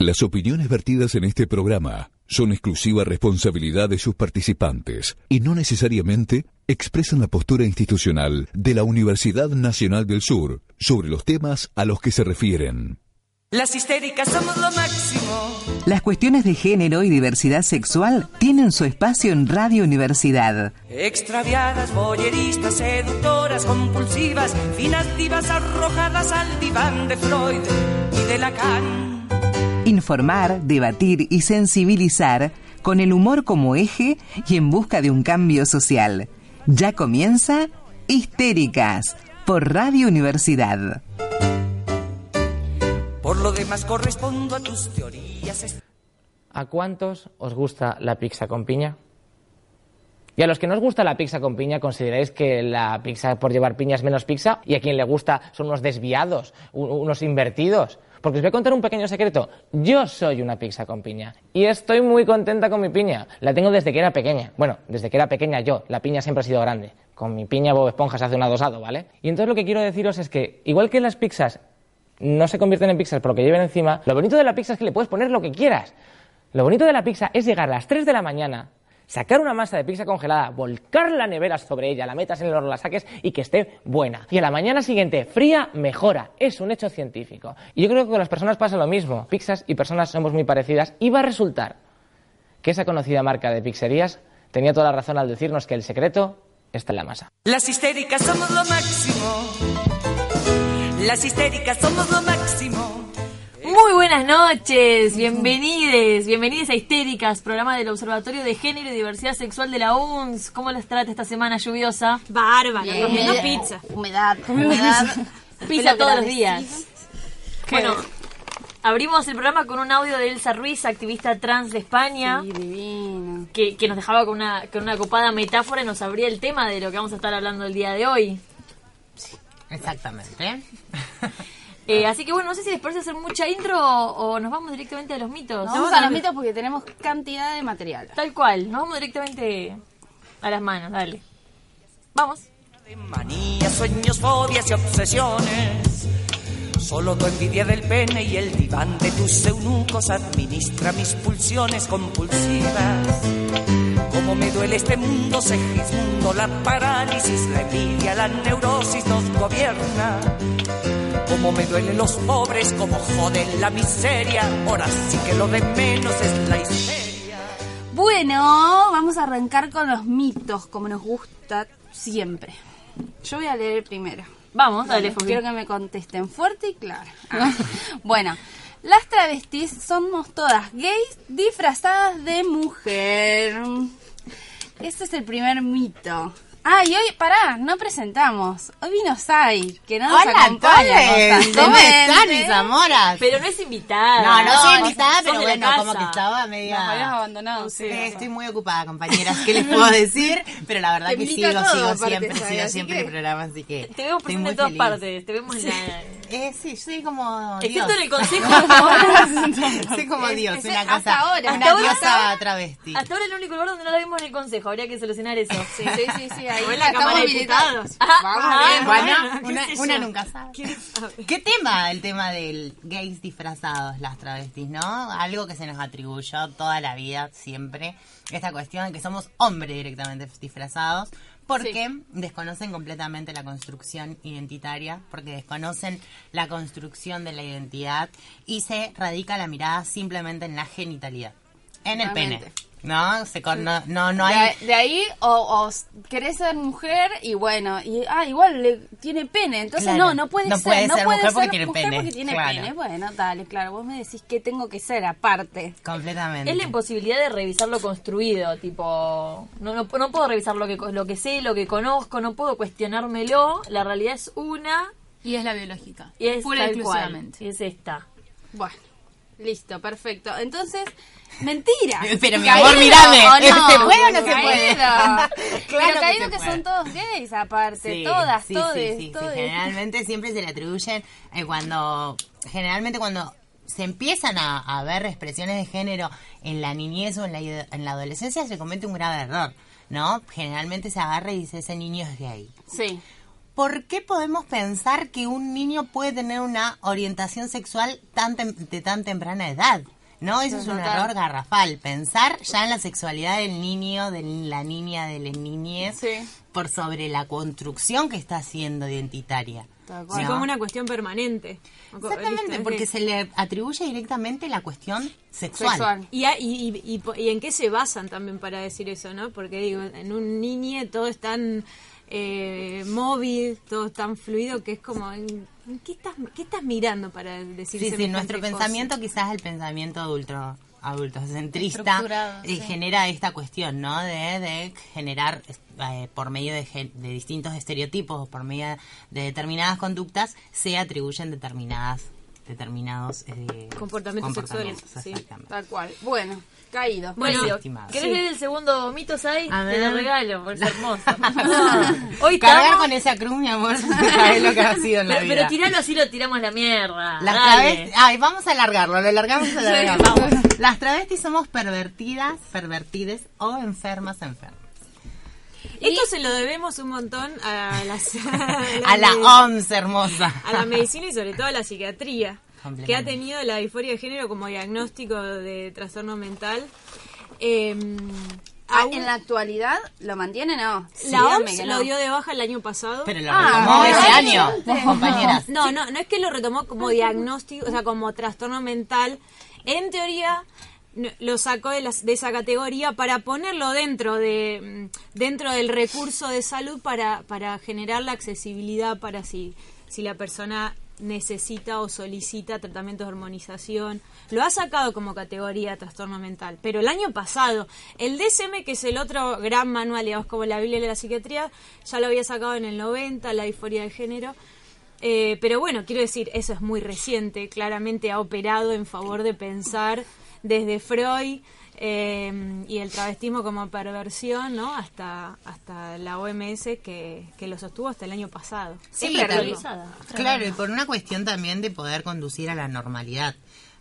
Las opiniones vertidas en este programa son exclusiva responsabilidad de sus participantes y no necesariamente expresan la postura institucional de la Universidad Nacional del Sur sobre los temas a los que se refieren. Las histéricas somos lo máximo. Las cuestiones de género y diversidad sexual tienen su espacio en Radio Universidad. Extraviadas, boyeristas, seductoras, compulsivas, finas divas arrojadas al diván de Freud y de Lacan. Informar, debatir y sensibilizar con el humor como eje y en busca de un cambio social. Ya comienza Histéricas por Radio Universidad. Por lo demás correspondo a tus teorías. ¿A cuántos os gusta la pizza con piña? Y a los que no os gusta la pizza con piña, consideráis que la pizza por llevar piña es menos pizza, y a quien le gusta son unos desviados, un- unos invertidos. Porque os voy a contar un pequeño secreto. Yo soy una pizza con piña. Y estoy muy contenta con mi piña. La tengo desde que era pequeña. Bueno, desde que era pequeña yo. La piña siempre ha sido grande. Con mi piña Bob Esponja se hace un adosado, ¿vale? Y entonces lo que quiero deciros es que, igual que las pizzas no se convierten en pizzas por lo que lleven encima, lo bonito de la pizza es que le puedes poner lo que quieras. Lo bonito de la pizza es llegar a las 3 de la mañana, sacar una masa de pizza congelada, volcar la nevera sobre ella, la metas en el horno, la saques y que esté buena. Y a la mañana siguiente, fría, mejora. Es un hecho científico. Y yo creo que con las personas pasa lo mismo. Pizzas y personas somos muy parecidas y va a resultar que esa conocida marca de pizzerías tenía toda la razón al decirnos que el secreto está en la masa. Las histéricas somos lo máximo. Las histéricas somos lo máximo. Muy buenas noches, bienvenides, bienvenidas a Histéricas, programa del Observatorio de Género y Diversidad Sexual de la UNS. ¿Cómo les trata esta semana lluviosa? Bárbaro, Bien. comiendo pizza. Humedad, humedad. Pizza todos los días. Bueno, abrimos el programa con un audio de Elsa Ruiz, activista trans de España, Sí, divino. que, que nos dejaba con una, con una copada metáfora y nos abría el tema de lo que vamos a estar hablando el día de hoy. Exactamente. Eh, así que bueno, no sé si después de hacer mucha intro o, o nos vamos directamente a los mitos. Nos vamos a los mitos porque tenemos cantidad de material. Tal cual, nos vamos directamente a las manos, dale. Vamos. De manías, sueños, fobias y obsesiones. Solo tu envidia del pene y el diván de tus eunucos administra mis pulsiones compulsivas. Como me duele este mundo, Segismundo, la parálisis, la envidia, la neurosis nos gobierna. Como me duelen los pobres, como joden la miseria. Ahora sí que lo de menos es la histeria. Bueno, vamos a arrancar con los mitos, como nos gusta siempre. Yo voy a leer el primero. Vamos, dale, Dale, quiero que me contesten fuerte y claro. Ah, bueno, las travestis somos todas gays disfrazadas de mujer. Este es el primer mito. Ah, y hoy, pará, no presentamos. Hoy vino Sai, que no nos Hola, acompaña Toles. ¿Cómo están, mis amoras? Pero no es invitada. No, no soy invitada, pero bueno, como que estaba Nos habías media... abandonado, sí. Eh, Estoy muy ocupada, compañeras. ¿Qué les puedo decir? Pero la verdad Te que sigo, todo, sigo aparte, siempre, sigo siempre que- el programa, así que Te vemos presente en todas feliz. partes. Te vemos en la... Eh, sí, soy como Excepto Dios. en el consejo. soy como Es- Dios, es- una hasta cosa, ahora. una diosa travesti. Hasta ahora el único lugar donde no la vimos en el consejo. Habría que solucionar eso. Sí, sí, sí, sí, ahí Fue la Cámara de. Diputados. Ah, Bueno, bueno, una, nunca sabe. ¿Qué tema el tema del gays disfrazados, las travestis, no? Algo que se nos atribuyó toda la vida, siempre. Esta cuestión de que somos hombres directamente disfrazados. Porque desconocen completamente la construcción identitaria, porque desconocen la construcción de la identidad y se radica la mirada simplemente en la genitalidad, en el pene. ¿No? Se con- no, no, hay... de ahí, o, o querés ser mujer y bueno, y ah, igual le, tiene pene, entonces Claro. no, no puede No ser, puede no ser puede mujer porque ser tiene mujer pene, porque tiene claro. pene. Bueno, dale, claro, vos me decís que tengo que ser aparte. Completamente. Es la imposibilidad de revisar lo construido, tipo, no, no, no puedo revisar lo que, co- lo que sé, lo que conozco, no puedo cuestionármelo, la realidad es una Y es la biológica. y es Pura y exclusivamente. y es esta. Bueno, listo, perfecto. Entonces, mentira. Pero mi amor, mírame, ¿o ¿se puede o no se puede? Claro Pero que caído que, puede. son todos gays aparte, Sí, todas, todes, sí. todes. Generalmente siempre se le atribuyen eh, cuando, generalmente cuando se empiezan a, a ver expresiones de género en la niñez o en la, en la adolescencia se comete un grave error, ¿no? Generalmente se agarra y dice ese niño es gay. Sí. ¿Por qué podemos pensar que un niño puede tener una orientación sexual tan tem- de tan temprana edad? No, eso es un Total. error garrafal. Pensar ya en la sexualidad del niño, de la niña, de la niñez, Sí. por sobre la construcción que está haciendo identitaria. Tal Sí, como una cuestión permanente. Exactamente, listo, porque se le atribuye directamente la cuestión sexual. Sexual. Y, a- y, y- y en qué se basan también para decir eso, ¿no? Porque digo, en un niño todo es tan eh, móvil, todo tan fluido que es como, ¿en- en ¿qué estás, qué estás mirando para decir Sí, sí, nuestro cosa? pensamiento quizás el pensamiento adulto adultocentrista eh, sí. genera esta cuestión, ¿no? De, de generar eh, por medio de, de distintos estereotipos o por medio de determinadas conductas se atribuyen determinadas determinados eh, Comportamientos sexuales, sí. Tal cual. Bueno, caído. Bueno. Estimado. ¿querés Sí. leer el segundo mito, Sai? Te lo regalo, es hermoso. Hoy Cargar estamos... con esa cruz, mi amor, es lo que ha sido en la Pero, vida. pero tiralo así lo tiramos la mierda. Las travestis, ay, vamos a alargarlo, lo alargamos, lo alargamos. Las travestis somos pervertidas, pervertides o enfermas, enfermas. Esto se lo debemos un montón a las... A la medi- OMS hermosa. a la medicina y sobre todo a la psiquiatría, que ha tenido la disforia de género como diagnóstico de trastorno mental. Eh, Ah, en la actualidad lo mantiene, no. la OMS que lo no. dio de baja el año pasado. Pero lo Ah, retomó ese año, excelente. compañeras. No, no, no es que lo retomó como diagnóstico, o sea, como trastorno mental. En teoría lo sacó de, las- de esa categoría para ponerlo dentro de dentro del recurso de salud para, para generar la accesibilidad para si, si la persona necesita o solicita tratamientos de hormonización. Lo ha sacado como categoría trastorno mental. Pero el año pasado, el DSM, que es el otro gran manual, digamos, como la Biblia de la psiquiatría, ya lo había sacado en el 90, la disforia de género. Eh, pero bueno, quiero decir, eso es muy reciente, claramente ha operado en favor de pensar desde Freud eh, y el travestismo como perversión, ¿no? Hasta, hasta la OMS que, que lo sostuvo hasta el año pasado. Sí, actualizada. Claro, y por una cuestión también de poder conducir a la normalidad,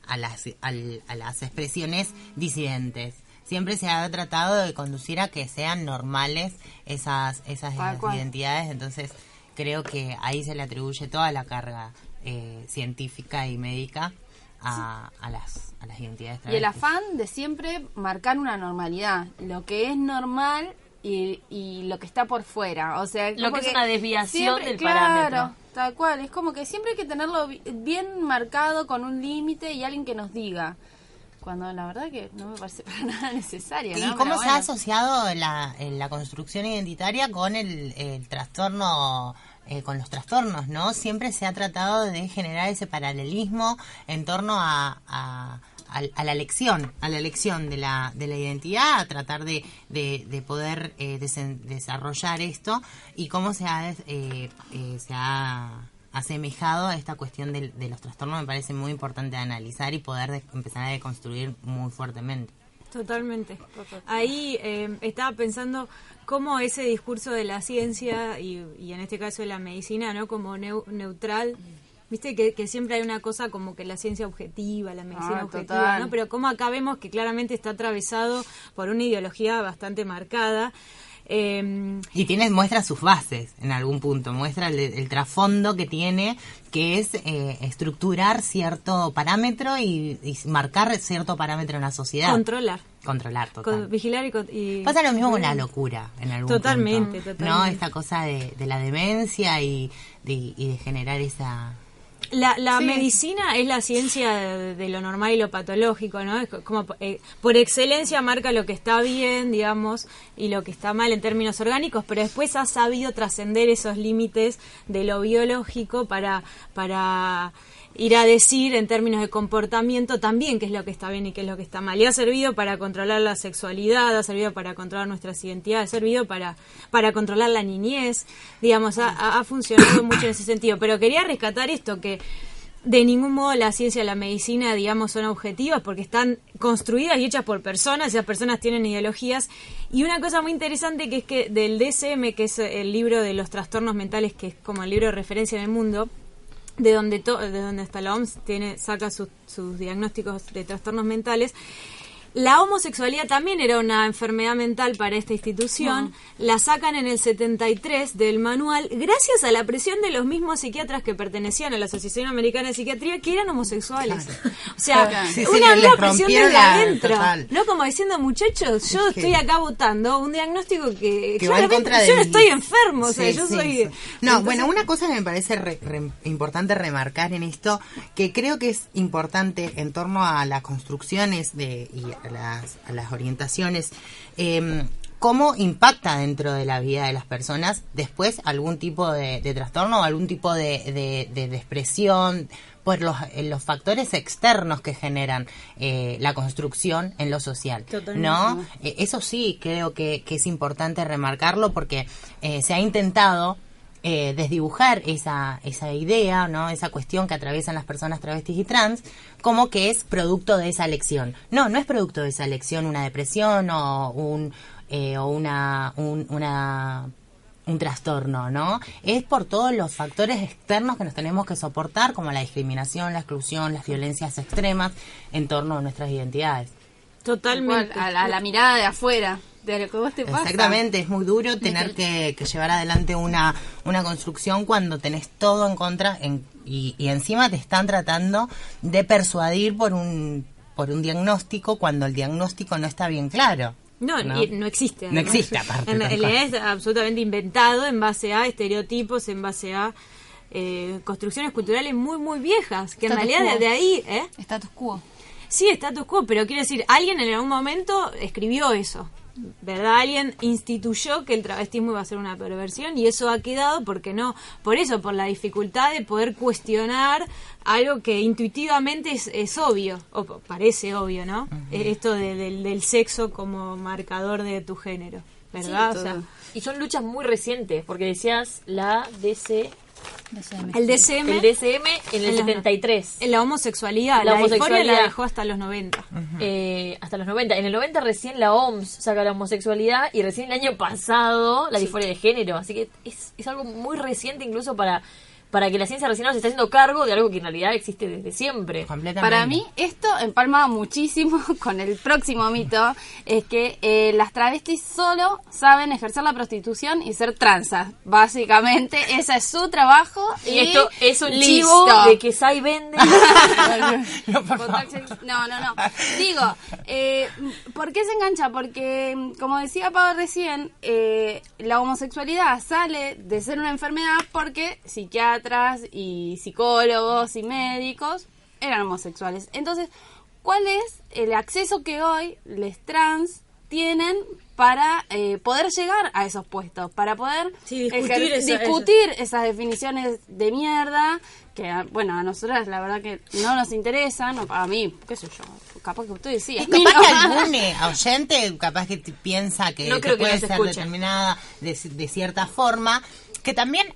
a las, al- a las expresiones disidentes. Siempre se ha tratado de conducir a que sean normales esas, esas identidades, entonces creo que ahí se le atribuye toda la carga eh, científica y médica a, a las, a las identidades Y el afán de siempre marcar una normalidad, lo que es normal y, y lo que está por fuera. O sea, Lo que es una desviación siempre- del claro, parámetro. Tal cual, es como que siempre hay que tenerlo bi- bien marcado con un límite y alguien que nos diga. Cuando la verdad que no me parece para nada necesario. ¿Y cómo se ha asociado la, eh, la construcción identitaria con el, el trastorno, eh, con los trastornos, ¿no? Siempre se ha tratado de generar ese paralelismo en torno a, a, a- a la elección, a la elección de la, de la identidad, a tratar de, de, de poder eh, desen- desarrollar esto y cómo se ha, eh, eh, se ha asemejado a esta cuestión del- de, los trastornos me parece muy importante analizar y poder de- empezar a deconstruir muy fuertemente. Totalmente. Ahí eh, estaba pensando cómo ese discurso de la ciencia y, y en este caso de la medicina, ¿no? Como neu- neutral. Viste que, que siempre hay una cosa como que la ciencia objetiva, la medicina Ah, objetiva, total. ¿no? Pero como acá vemos que claramente está atravesado por una ideología bastante marcada. Eh, Y tiene, muestra sus bases en algún punto, muestra el, el trasfondo que tiene, que es eh, estructurar cierto parámetro y, y marcar cierto parámetro en la sociedad. controlar. Controlar, total. con- vigilar y, y- Pasa lo mismo con la locura en algún Totalmente, punto, totalmente. ¿no? Esta cosa de, de la demencia y de, y de generar esa... La, la Sí. medicina es la ciencia de, de lo normal y lo patológico, ¿no? Es co- como eh, por excelencia marca lo que está bien, digamos, y lo que está mal en términos orgánicos, pero después ha sabido trascender esos límites de lo biológico para, para ir a decir en términos de comportamiento también qué es lo que está bien y qué es lo que está mal. Y ha servido para controlar la sexualidad, ha servido para controlar nuestras identidades, ha servido para, para controlar la niñez, digamos, ha, ha- funcionado mucho en ese sentido. Pero quería rescatar esto, que de ningún modo la ciencia y la medicina, digamos, son objetivas porque están construidas y hechas por personas, esas personas tienen ideologías. Y una cosa muy interesante que es que del DSM, que es el libro de los trastornos mentales, que es como el libro de referencia en el mundo, de donde to- de donde hasta la OMS tiene saca sus, sus diagnósticos de trastornos mentales La homosexualidad también era una enfermedad mental para esta institución. La sacan en el 73 del manual gracias a la presión de los mismos psiquiatras que pertenecían a la Asociación Americana de Psiquiatría que eran homosexuales. O sea, Claro. Sí, sí, una, una presión desde adentro. total. No como diciendo, muchachos, yo Es que- estoy acá votando un diagnóstico que, en contra yo no estoy enfermo, o sea, Sí, yo sí, soy... sí. No, Entonces- bueno, una cosa que me parece re- re- importante remarcar en esto, que creo que es importante en torno a las construcciones de, y a las, a las orientaciones, eh, cómo impacta dentro de la vida de las personas después algún tipo de, de trastorno o algún tipo de, de, de depresión por los, eh, los factores externos que generan eh, la construcción en lo social, ¿no? Eh, eso sí creo que, que es importante remarcarlo porque eh, se ha intentado eh, desdibujar esa, esa idea, ¿no? Esa cuestión que atraviesan las personas travestis y trans, como que es producto de esa elección. No, no es producto de esa elección una depresión o un eh, o una un, una un trastorno, ¿no? Es por todos los factores externos que nos tenemos que soportar, como la discriminación, la exclusión, las violencias extremas en torno a nuestras identidades. Totalmente. Igual, a, la, a la mirada de afuera, de lo que vos te pasa. Exactamente, es muy duro tener que, que llevar adelante una, una construcción cuando tenés todo en contra en- y, y encima te están tratando de persuadir por un, por un diagnóstico cuando el diagnóstico no está bien claro. No, ¿no? existe. No existe, aparte, En realidad es absolutamente inventado en base a estereotipos, en base a eh, construcciones culturales muy, muy viejas, que en Status realidad quo. de ahí, ¿eh? Status quo. Sí, status quo, pero quiero decir, alguien en algún momento escribió eso. ¿Verdad? Alguien instituyó que el travestismo iba a ser una perversión y eso ha quedado porque no, por eso, por la dificultad de poder cuestionar algo que intuitivamente es, es obvio, o parece obvio, ¿no? Eh, Esto de- del, del sexo como marcador de tu género, ¿verdad? Sí, o sea. Y son luchas muy recientes, porque decías la DC, el DCM, el DCM en el En los- 73. en la homosexualidad, La la, homosexualidad. la dejó hasta los 90. eh, hasta los 90. En el 90 recién la OMS saca la homosexualidad y recién el año pasado la disforia de género. Así que es, es algo muy reciente incluso para, para que la ciencia recién se está haciendo cargo de algo que en realidad existe desde siempre. Completamente. Para mí, esto empalma muchísimo con el próximo mito, es que eh, las travestis solo saben ejercer la prostitución y ser transas. Básicamente, ese es su trabajo. Y, Y esto es un listo. chivo de que Sai vende. No. No, no, no. Digo, eh, ¿por qué se engancha? Porque, como decía Pablo recién, eh, la homosexualidad sale de ser una enfermedad porque psiquiatras y psicólogos y médicos eran homosexuales. Entonces, ¿cuál es el acceso que hoy les trans tienen para eh, poder llegar a esos puestos, para poder Sí, discutir ejer- esa- discutir esas definiciones de mierda que, a- bueno, a nosotras la verdad que no nos interesan, o a mí, qué sé yo, capaz que usted decía. Y capaz que algún eh, oyente capaz que piensa que, No creo que puede ser escuche. determinada de, cierta forma, que también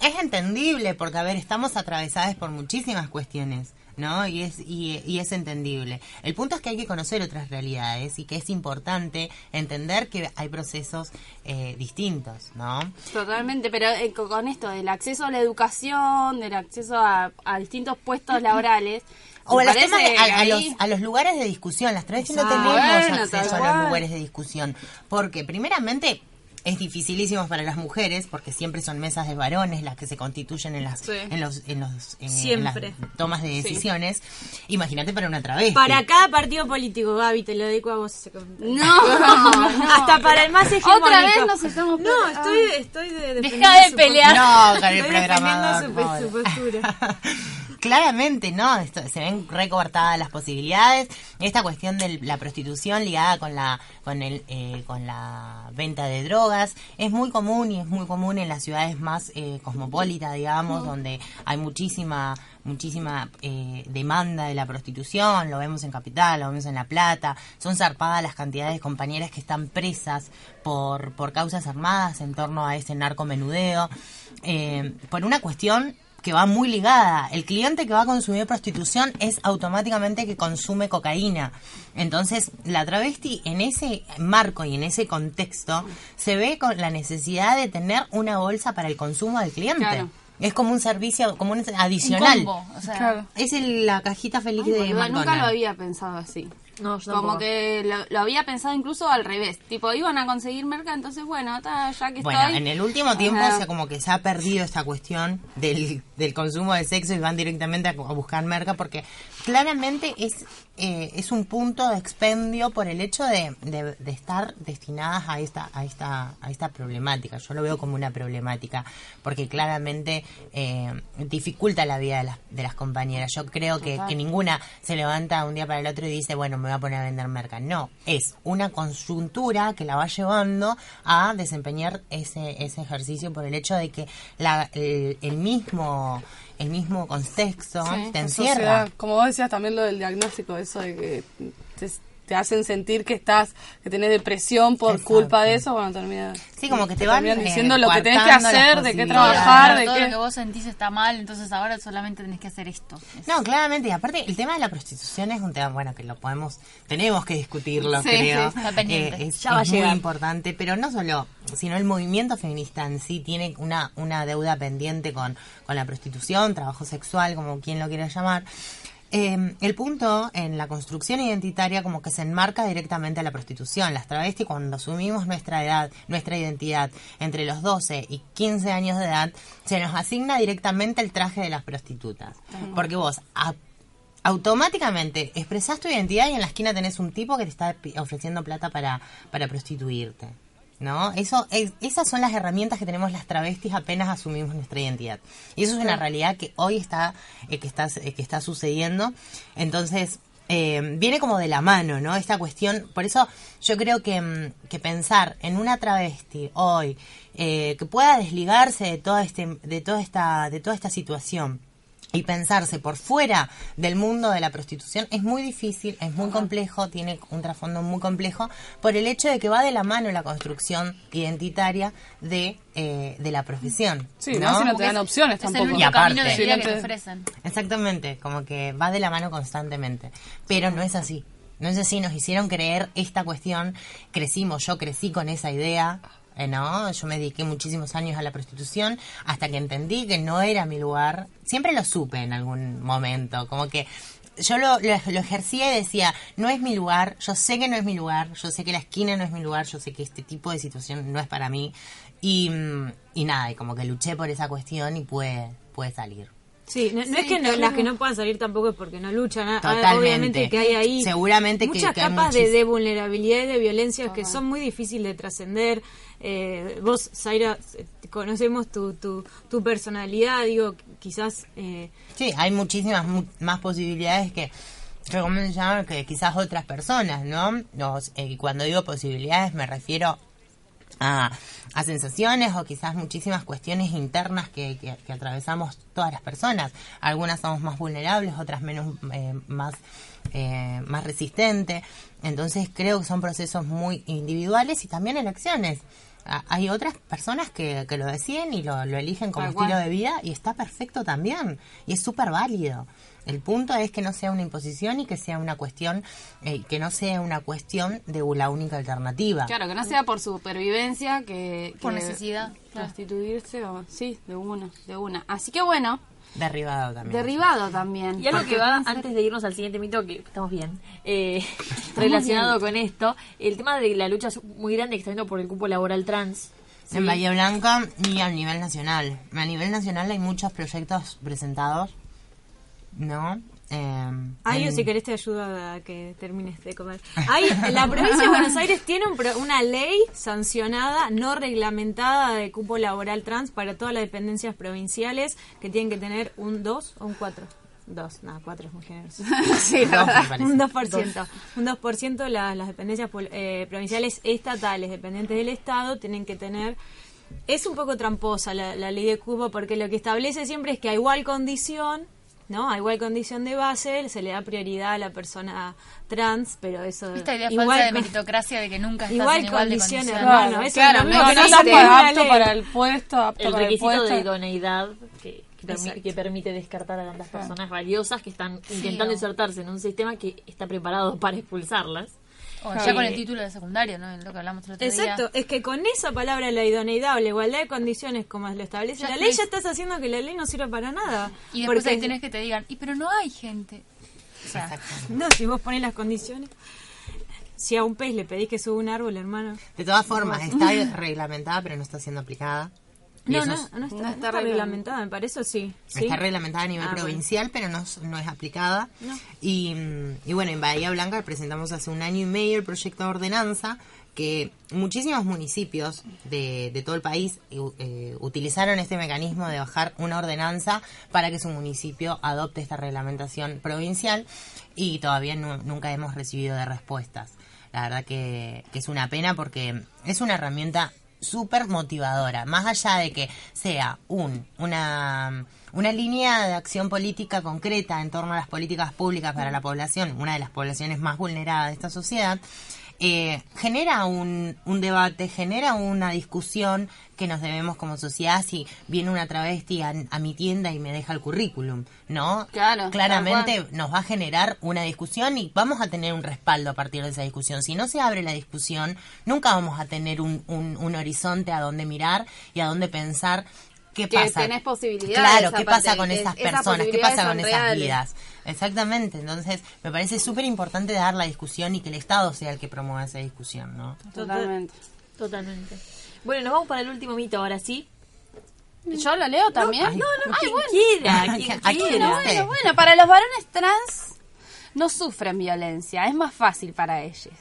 es entendible, porque a ver, estamos atravesadas por muchísimas cuestiones. ¿No? Y es, y, y es entendible. El punto es que hay que conocer otras realidades y que es importante entender que hay procesos eh, distintos, ¿no? Totalmente, pero eh, co- con esto del acceso a la educación, del acceso a, a distintos puestos laborales. O a los, parece temas de- a, los, a los lugares de discusión. Las travestis no tenemos acceso a los lugares de discusión. Porque, primeramente, es dificilísimo para las mujeres, porque siempre son mesas de varones las que se constituyen en las, Sí. en los, en los, eh, en Siempre. las tomas de decisiones. Imagínate para una travesti. Para cada partido político, Gaby, te lo dedico a vos ese comentario. No, no. Hasta para el más hegemónico. Otra vez nos estamos No, peleando. estoy, estoy de, Deja de pelear. No, con el Estoy defendiendo su- su postura. Claramente, ¿no? Esto, se ven recortadas las posibilidades. Esta cuestión de la prostitución ligada con la con el eh, con la venta de drogas es muy común y es muy común en las ciudades más eh, cosmopolitas, digamos, donde hay muchísima muchísima eh, demanda de la prostitución. Lo vemos en Capital, lo vemos en La Plata. Son zarpadas las cantidades de compañeras que están presas por por causas armadas en torno a ese narcomenudeo. Eh, por una cuestión que va muy ligada. El cliente que va a consumir prostitución es automáticamente que consume cocaína. Entonces, la travesti en ese marco y en ese contexto se ve con la necesidad de tener una bolsa para el consumo del cliente. Claro. Es como un servicio, como un Un adicional. combo, o sea, Claro. Es el- la cajita feliz Ay, de nunca lo había pensado así. No, yo Como tampoco. que lo, lo había pensado incluso al revés. Tipo, iban a conseguir merca, entonces bueno, ta, ya que Bueno, estoy. en el último tiempo o sea, como que se ha perdido esta cuestión del, del consumo de sexo y van directamente a, a buscar merca porque claramente es eh, es un punto de expendio por el hecho de, de- de estar destinadas a esta a esta a esta problemática. Yo lo veo como una problemática porque claramente eh, dificulta la vida de las, de las compañeras. Yo creo que, que ninguna se levanta un día para el otro y dice, bueno, me voy a poner a vender merca. No, es una conjuntura que la va llevando a desempeñar ese, ese ejercicio por el hecho de que la, el, el mismo el mismo contexto Sí, te encierra. sociedad, como vos decías también lo del diagnóstico, eso de que te, te hacen sentir que estás, que tenés depresión por Exacto. culpa de eso, bueno, termina. Sí, como que te van, eh, diciendo lo que tenés que hacer, de qué trabajar, de todo qué. lo que vos sentís está mal, entonces ahora solamente tenés que hacer esto. Es- No, claramente, y aparte el tema de la prostitución es un tema, bueno, que lo podemos, tenemos que discutirlo, Sí, creo. sí, está. Eh, es Ya va a es muy importante, pero no solo, sino el movimiento feminista en sí tiene una, una deuda pendiente con, con la prostitución, trabajo sexual, como quien lo quiera llamar. Eh, el punto en la construcción identitaria como que se enmarca directamente a la prostitución. Las travestis cuando asumimos nuestra edad, nuestra identidad entre los 12 y 15 años de edad, se nos asigna directamente el traje de las prostitutas. Porque vos a- automáticamente expresás tu identidad y en la esquina tenés un tipo que te está ofreciendo plata para, para prostituirte. ¿No? Eso es, esas son las herramientas que tenemos las travestis apenas asumimos nuestra identidad. Y eso es una realidad que hoy está, eh, que está, eh, que está sucediendo. Entonces, eh, viene como de la mano, ¿no? Esta cuestión, por eso yo creo que, mm, que pensar en una travesti hoy eh, que pueda desligarse de toda este, de toda esta, de toda esta situación y pensarse por fuera del mundo de la prostitución es muy difícil, es muy complejo, tiene un trasfondo muy complejo por el hecho de que va de la mano la construcción identitaria de, eh, de la profesión. Sí, ¿no? no, si no te dan opciones es el tampoco. único Y aparte- camino de Sí, vida no que te te- ofrecen. Exactamente, como que va de la mano constantemente. Pero no es así. No es así, nos hicieron creer esta cuestión, crecimos, yo crecí con esa idea, eh, ¿no? Yo me dediqué muchísimos años a la prostitución hasta que entendí que no era mi lugar. Siempre lo supe en algún momento, como que yo lo, lo, lo ejercía y decía, no es mi lugar, yo sé que no es mi lugar, yo sé que la esquina no es mi lugar, yo sé que este tipo de situación no es para mí. Y, mm, y nada, y como que luché por esa cuestión y pude, pude salir. Sí, no, no Sí, es que no- las que no puedan salir tampoco es porque no luchan. ah, Totalmente. Obviamente que hay ahí Seguramente que- muchas que hay capas de, muchis- de vulnerabilidad y de violencia que son muy difíciles de trascender. Eh, vos, Zaira, eh, conocemos tu, tu, tu personalidad, digo, quizás... Eh, Sí, hay muchísimas mu- más posibilidades que llama, que quizás otras personas, ¿no? Los, eh, cuando digo posibilidades me refiero a, a sensaciones o quizás muchísimas cuestiones internas que, que- que atravesamos todas las personas. Algunas somos más vulnerables, otras menos eh, más eh, más resistentes. Entonces creo que son procesos muy individuales y también elecciones. A- Hay otras personas que, que lo deciden y lo, lo eligen como estilo de vida y está perfecto también. Y es súper válido. El punto es que no sea una imposición y que sea una cuestión, eh, que no sea una cuestión de la única alternativa. Claro, que no sea por supervivencia, que, Por necesidad, claro. Prostituirse o... Sí, de una, de una. Así que bueno, Derribado también. derribado también. Y algo que va, antes de irnos al siguiente mito, que estamos bien, eh, relacionado con esto, el tema de la lucha muy grande que está habiendo por el cupo laboral trans. En Bahía Blanca y a nivel nacional. A nivel nacional hay muchos proyectos presentados, ¿no? Eh, Ay, yo en- si querés te ayudo a que termines de comer. Hay, la provincia de Buenos Aires tiene un pro- una ley sancionada, no reglamentada de cupo laboral trans para todas las dependencias provinciales que tienen que tener un 2 o un 4. 2, no, 4 es muy generoso. Sí, Dos, un 2%. Un 2% la- las dependencias pol- eh, provinciales estatales, dependientes del Estado, tienen que tener... Es un poco tramposa la, la ley de cupo porque lo que establece siempre es que a igual condición, ¿no? A igual condición de base se le da prioridad a la persona trans, pero eso... Esta idea igual falsa de meritocracia de que nunca estás Igual en igual de condiciones, hermano. Claro, eso es lo mismo que no apto para el puesto, apto El para el requisito puesto. de idoneidad que, permite descartar a tantas personas valiosas que están intentando insertarse en un sistema que está preparado para expulsarlas. O ya con el título de secundario, ¿no? Lo que hablamos el otro día. Exacto, es que con esa palabra, la idoneidad o la igualdad de condiciones como lo establece Ya la ley, ya estás haciendo que la ley no sirva para nada. Y después Porque- ahí tenés que te digan, y pero no hay gente. O sea, no, si vos pones las condiciones. Si a un pez le pedís que suba un árbol, hermano. De todas formas, está reglamentada, pero no está siendo aplicada. Y No, no, es- no está, no está reglamentada, me parece, sí. ¿Sí? Está reglamentada a nivel Ah, bueno. provincial, pero no, es- no es aplicada. No. Y, y bueno, en Bahía Blanca presentamos hace un año y medio el proyecto de ordenanza que muchísimos municipios de, de todo el país eh, utilizaron este mecanismo de bajar una ordenanza para que su municipio adopte esta reglamentación provincial y todavía nu- nunca hemos recibido de respuestas. La verdad que, que es una pena porque es una herramienta súper motivadora, más allá de que sea un, una, una línea de acción política concreta en torno a las políticas públicas para la población, una de las poblaciones más vulneradas de esta sociedad, eh, genera un, un debate, genera una discusión que nos debemos como sociedad si viene una travesti a, a mi tienda y me deja el currículum, ¿no? Claro, Claramente nos va a generar una discusión y vamos a tener un respaldo a partir de esa discusión. Si no se abre la discusión, nunca vamos a tener un, un, un horizonte a donde mirar y a dónde pensar qué Que pasa. tenés posibilidades, Claro, qué pasa con que esas personas, qué pasa con esas reales. vidas. Exactamente, entonces me parece súper importante dar la discusión y que el Estado sea el que promueva esa discusión, ¿no? Totalmente. Totalmente. Bueno, nos vamos para el último mito ahora sí. ¿Yo lo leo también? ay, No, no, Ay, bueno. quiera, Ay, quien ¿a quién quiera. no? Bueno, bueno, para los varones trans no sufren violencia, es más fácil para ellos.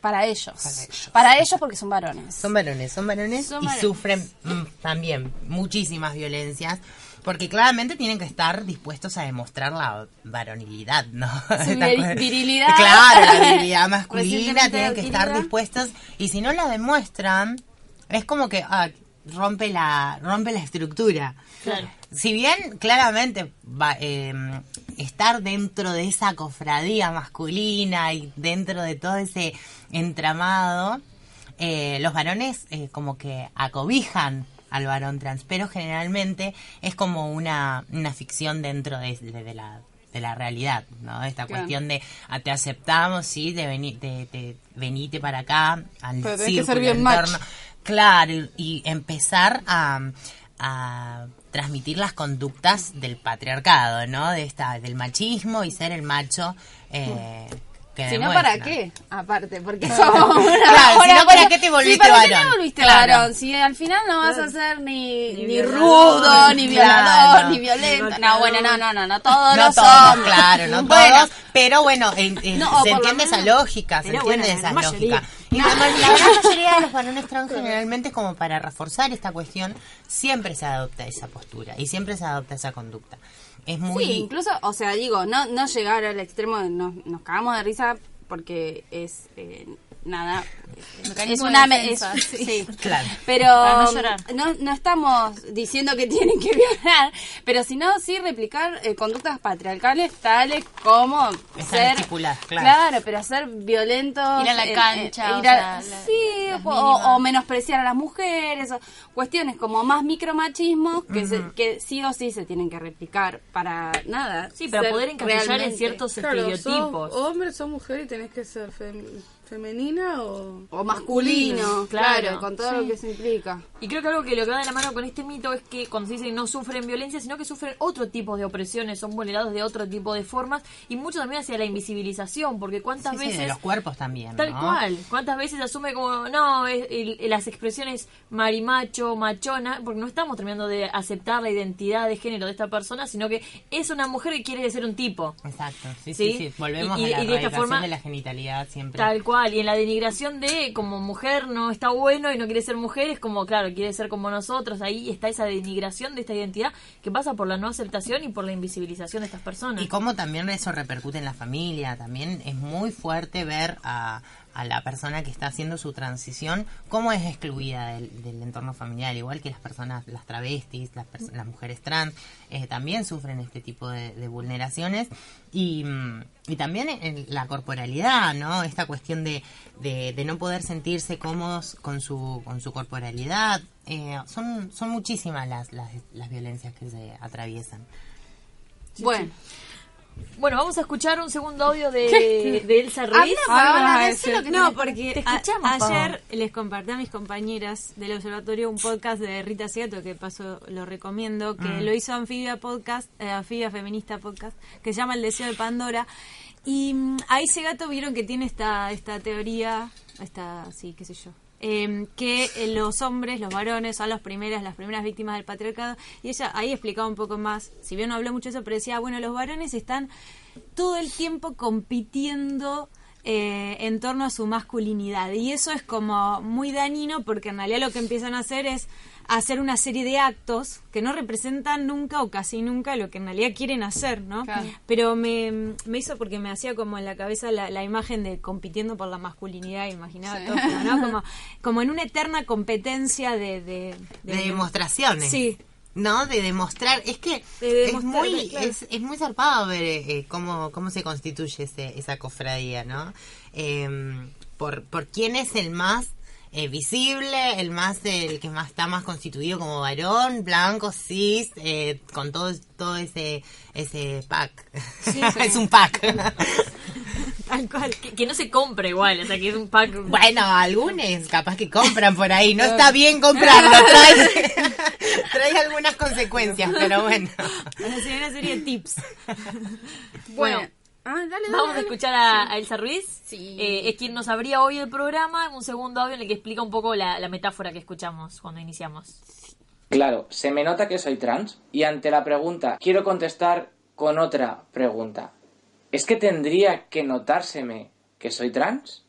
Para ellos. Para ellos. Para ellos porque son varones. Son varones, son varones Son y varones. sufren mm, también muchísimas violencias. Porque claramente tienen que estar dispuestos a demostrar la varonilidad, ¿no? Su virilidad. Claro, la virilidad masculina, tienen que estar dispuestos. Y si no la demuestran, es como que ah, rompe la rompe la estructura. Claro. Si bien claramente va, eh, estar dentro de esa cofradía masculina y dentro de todo ese entramado, eh, los varones eh, como que acobijan al varón trans, pero generalmente es como una, una ficción dentro de, de- de la de la realidad, ¿no? Esta Claro. cuestión de ah, te aceptamos, sí, de veni- de- de- venite para acá al Pero tenés que círculo ser bien en macho. torno- Claro, y, y empezar a, a transmitir las conductas del patriarcado, ¿no? De esta, del machismo y ser el macho eh, que Si no. ¿para qué? Aparte, porque somos una Claro, si no, ¿para qué te volviste Sí, ¿para qué varón? te volviste Claro. varón? Si al final no vas a ser ni, ni, rudo, ni violador, claro. ni violento. No, bueno, no, no, no, no, todos No todos, claro, no Bueno, todos, pero bueno, en- en- No, o se entiende esa lógica, se entiende bueno, la esa lógica. Y la gran mayoría de los varones trans generalmente como para reforzar esta cuestión, siempre se adopta esa postura y siempre se adopta esa conducta. Es muy... Sí, incluso, o sea, digo, no, no llegar al extremo de nos, nos cagamos de risa porque es es nada. Es una. defensa, es- sí. sí. Claro. Pero no no, no estamos diciendo que tienen que violar, pero sino sí replicar eh, conductas patriarcales tales como Están ser estipuladas, claro. pero ser violentos Ir a la cancha, o ir a- sea, la- sí las o, mínimas. o menospreciar a las mujeres o cuestiones como más micromachismo que se- que sí o sí se tienen que replicar para nada Sí, para poder encasillar en ciertos Claro, estereotipos. sos hombre, sos mujer y tenés que ser femenina o... o masculino, Claro, claro, con todo lo que se implica. Y creo que algo que lo que va de la mano con este mito es que cuando se dice no sufren violencia, sino que sufren otro tipo de opresiones, son vulnerados de otro tipo de formas y mucho también hacia la invisibilización, porque cuántas Sí, sí, veces... de los cuerpos también, Tal ¿no? cual. ¿Cuántas veces se asume como, no, es- el- las expresiones marimacho, machona, porque no estamos terminando de aceptar la identidad de género de esta persona, sino que es una mujer que quiere ser un tipo. Exacto, sí, ¿Sí? sí, sí. Volvemos Y- a la y de esta erradicación forma- de la genitalidad siempre. Tal cual. Y en la denigración de como mujer no está bueno y no quiere ser mujer, es como, claro, quiere ser como nosotros. Ahí está esa denigración de esta identidad que pasa por la no aceptación y por la invisibilización de estas personas. Y cómo también eso repercute en la familia, también es muy fuerte ver a, a la persona que está haciendo su transición, cómo es excluida del, entorno familiar, igual que las personas, las travestis, las, mujeres trans, eh, también sufren este tipo de, vulneraciones. Y, mm, y también la corporalidad, ¿no? Esta cuestión de, de, de no poder sentirse cómodos con su, con su corporalidad. Eh, son, son muchísimas las, las, las violencias que se atraviesan. Bueno, Bueno, vamos a escuchar un segundo audio de, de Elsa Ruiz. Habla, Paola, que No, porque Te escuchamos, ayer les compartí a mis compañeras del observatorio un podcast de Rita Seato, que paso lo recomiendo, que lo hizo Anfibia Podcast, eh, Anfibia Feminista Podcast, que se llama El Deseo de Pandora. Y mm, a ese gato vieron que tiene esta, esta teoría, esta, sí, qué sé yo, eh, que los hombres, los varones, son las primeras, las primeras víctimas del patriarcado. Y ella ahí explicaba un poco más, si bien no habló mucho eso, pero decía, bueno, los varones están todo el tiempo compitiendo eh, en torno a su masculinidad. Y eso es como muy dañino porque en realidad lo que empiezan a hacer es hacer una serie de actos que no representan nunca o casi nunca lo que en realidad quieren hacer, ¿no? Claro. Pero me, me hizo porque me hacía como en la cabeza la, la imagen de compitiendo por la masculinidad, imaginaba Sí. todo, ¿no? Como, como en una eterna competencia de... De, De demostraciones. Sí. ¿No? De demostrar. Es que De es, muy, claro. es, es muy zarpado ver eh, cómo, cómo se constituye ese, esa cofradía, ¿no? Eh, por, por quién es el más eh, visible, el más el que más está más constituido como varón, blanco, cis, eh, con todo todo ese ese pack. Sí, sí. es un pack. Tal cual. Que, que no se compre igual, o sea, que es un pack. Bueno, algunos capaz que compran por ahí. No está bien comprarlo. Trae, trae algunas consecuencias, pero bueno. Vamos a hacer una serie de tips. Bueno, Ah, dale, dale, Vamos a escuchar a, a Elsa Ruiz. Sí. Eh, es quien nos abría hoy el programa en un segundo audio en el que explica un poco la, la metáfora que escuchamos cuando iniciamos. Claro, se me nota que soy trans y ante la pregunta quiero contestar con otra pregunta. ¿Es que tendría que notárseme que soy trans?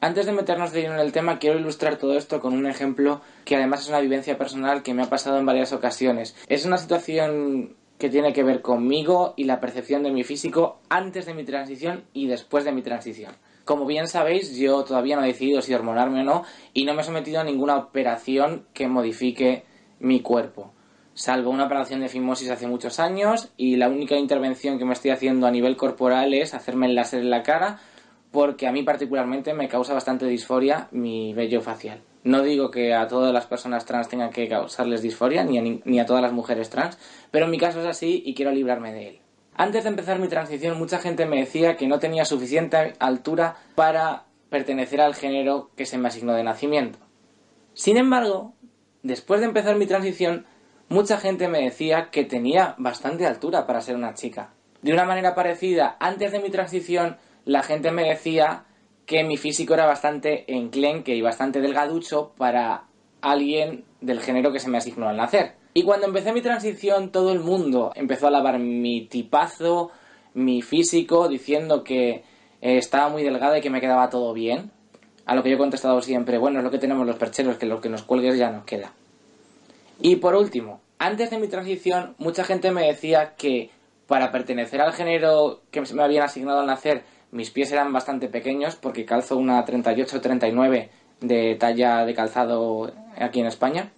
Antes de meternos de lleno en el tema, quiero ilustrar todo esto con un ejemplo que además es una vivencia personal que me ha pasado en varias ocasiones. Es una situación que tiene que ver conmigo y la percepción de mi físico antes de mi transición y después de mi transición. Como bien sabéis, yo todavía no he decidido si hormonarme o no y no me he sometido a ninguna operación que modifique mi cuerpo. Salvo una operación de fimosis hace muchos años y la única intervención que me estoy haciendo a nivel corporal es hacerme el láser en la cara porque a mí particularmente me causa bastante disforia mi vello facial. No digo que a todas las personas trans tengan que causarles disforia, ni a, ni- a todas las mujeres trans, pero en mi caso es así y quiero librarme de él. Antes de empezar mi transición, mucha gente me decía que no tenía suficiente altura para pertenecer al género que se me asignó de nacimiento. Sin embargo, después de empezar mi transición, mucha gente me decía que tenía bastante altura para ser una chica. De una manera parecida, antes de mi transición, la gente me decía que mi físico era bastante enclenque y bastante delgaducho para alguien del género que se me asignó al nacer. Y cuando empecé mi transición, todo el mundo empezó a alabar mi tipazo, mi físico, diciendo que eh, estaba muy delgada y que me quedaba todo bien. A lo que yo he contestado siempre, bueno, es lo que tenemos los percheros, que lo que nos cuelgues ya nos queda. Y por último, antes de mi transición, mucha gente me decía que para pertenecer al género que me habían asignado al nacer, mis pies eran bastante pequeños porque calzo una 38-39 de talla de calzado aquí en España.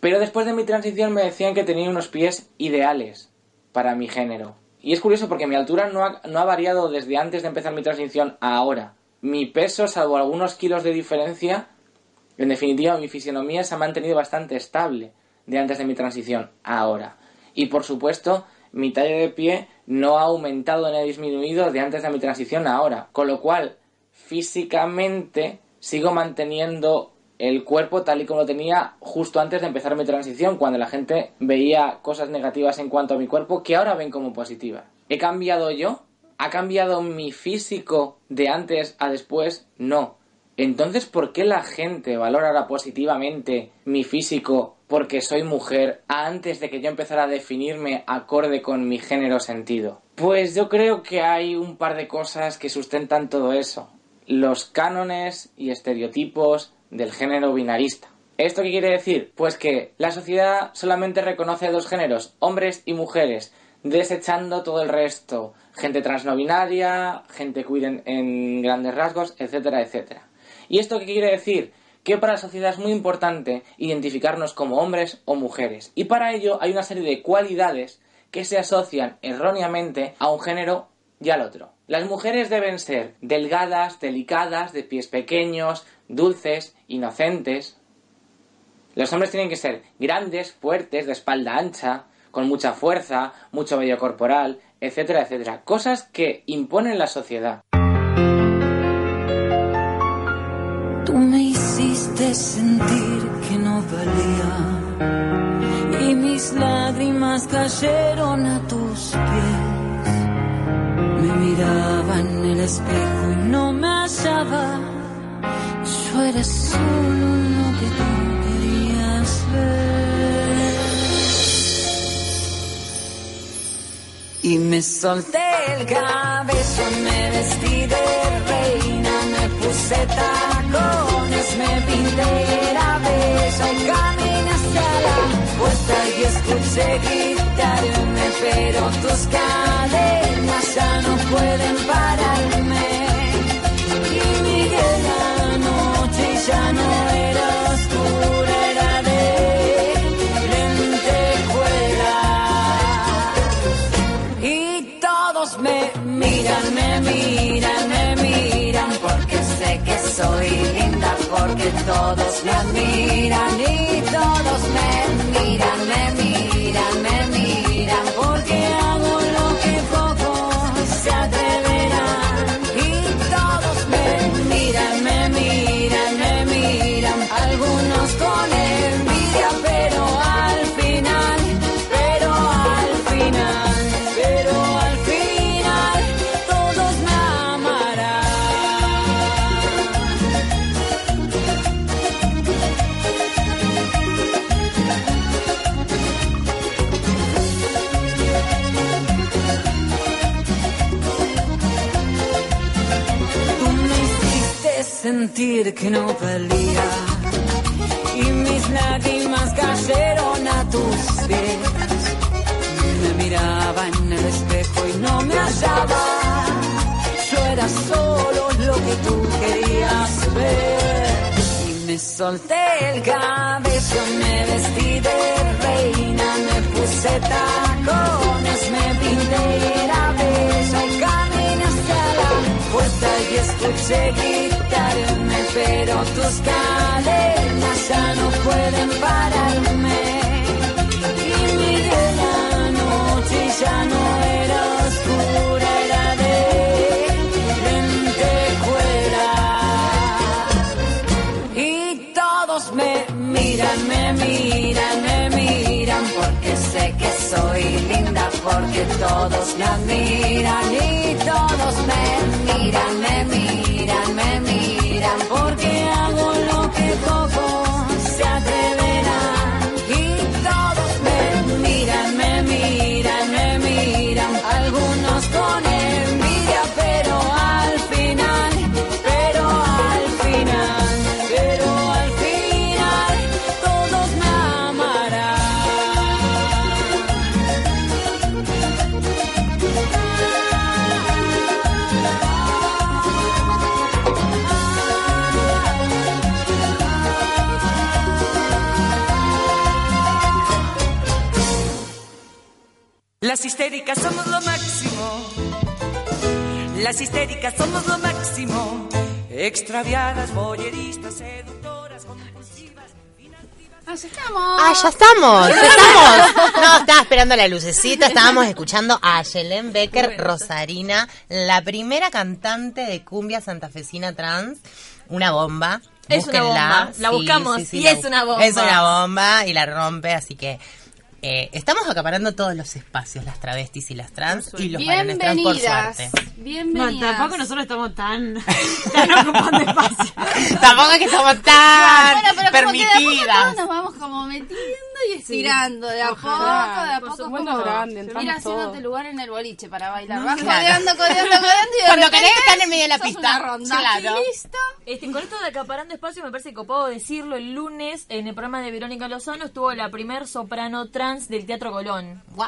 Pero después de mi transición me decían que tenía unos pies ideales para mi género. Y es curioso porque mi altura no ha, no ha variado desde antes de empezar mi transición a ahora. Mi peso, salvo algunos kilos de diferencia, en definitiva mi fisionomía se ha mantenido bastante estable de antes de mi transición a ahora. Y por supuesto, mi talla de pie no ha aumentado ni ha disminuido de antes de mi transición a ahora. Con lo cual, físicamente sigo manteniendo el cuerpo tal y como lo tenía justo antes de empezar mi transición, cuando la gente veía cosas negativas en cuanto a mi cuerpo que ahora ven como positivas. ¿He cambiado yo? ¿Ha cambiado mi físico de antes a después? No. Entonces, ¿por qué la gente valora positivamente mi físico porque soy mujer antes de que yo empezara a definirme acorde con mi género sentido? Pues yo creo que hay un par de cosas que sustentan todo eso. Los cánones y estereotipos del género binarista. ¿Esto qué quiere decir? Pues que la sociedad solamente reconoce dos géneros, hombres y mujeres, desechando todo el resto. Gente trans no binaria, gente queer en, en grandes rasgos, etcétera, etcétera. ¿Y esto qué quiere decir? Que para la sociedad es muy importante identificarnos como hombres o mujeres. Y para ello hay una serie de cualidades que se asocian erróneamente a un género y al otro. Las mujeres deben ser delgadas, delicadas, de pies pequeños, dulces, inocentes. Los hombres tienen que ser grandes, fuertes, de espalda ancha, con mucha fuerza, mucho vello corporal, etcétera, etcétera. Cosas que imponen la sociedad. Hiciste sentir que no valía y mis lágrimas cayeron a tus pies. Me miraba en el espejo y no me hallaba. Yo era solo lo que tú querías ver. Y me solté el cabello, me vestí de reina, me puse tacones, me pinté la bella y caminé hacia la puerta y escuché gritarme, pero tus cadenas ya no pueden pararme. Y miré la noche ya no era oscura, me miran, me miran, me miran, porque sé que soy porque todos me admiran y todos me miran, me miran, sentir que no valía y mis lágrimas cayeron a tus pies. Me miraba en el espejo y no me hallaba. Yo era solo lo que tú querías ver. Y me solté el cabello, me vestí de reina, me puse tacones, me pinté la bella y caminé y escuché gritarme, pero tus cadenas ya no pueden pararme. Y miré la noche y ya no era oscura, era de lentejuela. Y todos me miran, me miran, me soy linda, porque todos me admiran y todos me miran, me miran, me miran, porque hago lo que pocos Las histéricas somos lo máximo. Las histéricas somos lo máximo. Extraviadas, boyeristas, seductoras, compulsivas. Ah, ya estamos. Ah, ya estamos, ya estamos. No, estaba esperando la lucecita, estábamos escuchando a Yelén Becker Rosarina, la primera cantante de cumbia santafesina trans, una bomba. Es una Búsquenla. bomba, la buscamos y la es una bomba. Es una bomba y la rompe, así que eh, estamos acaparando todos los espacios, las travestis y las trans y los varones trans por Bienvenidas. suerte. No, Bienvenidas. tampoco nosotros estamos tan, tan ocupando espacio. Tampoco es que estamos tan Bueno, pero como que de a poco permitidas. todos nos vamos como metiendo y estirando de a poco, de a Por poco. supuesto, como grande, ir haciéndote lugar en el boliche para bailar. Vas Claro. codeando, codeando, codeando y de Cuando querés estar en medio de la pista. Ronda. Claro. Listo. Este, con esto de acaparando espacio me parece copado decirlo. El lunes en el programa de Verónica Lozano estuvo la primer soprano trans del Teatro Colón. Wow.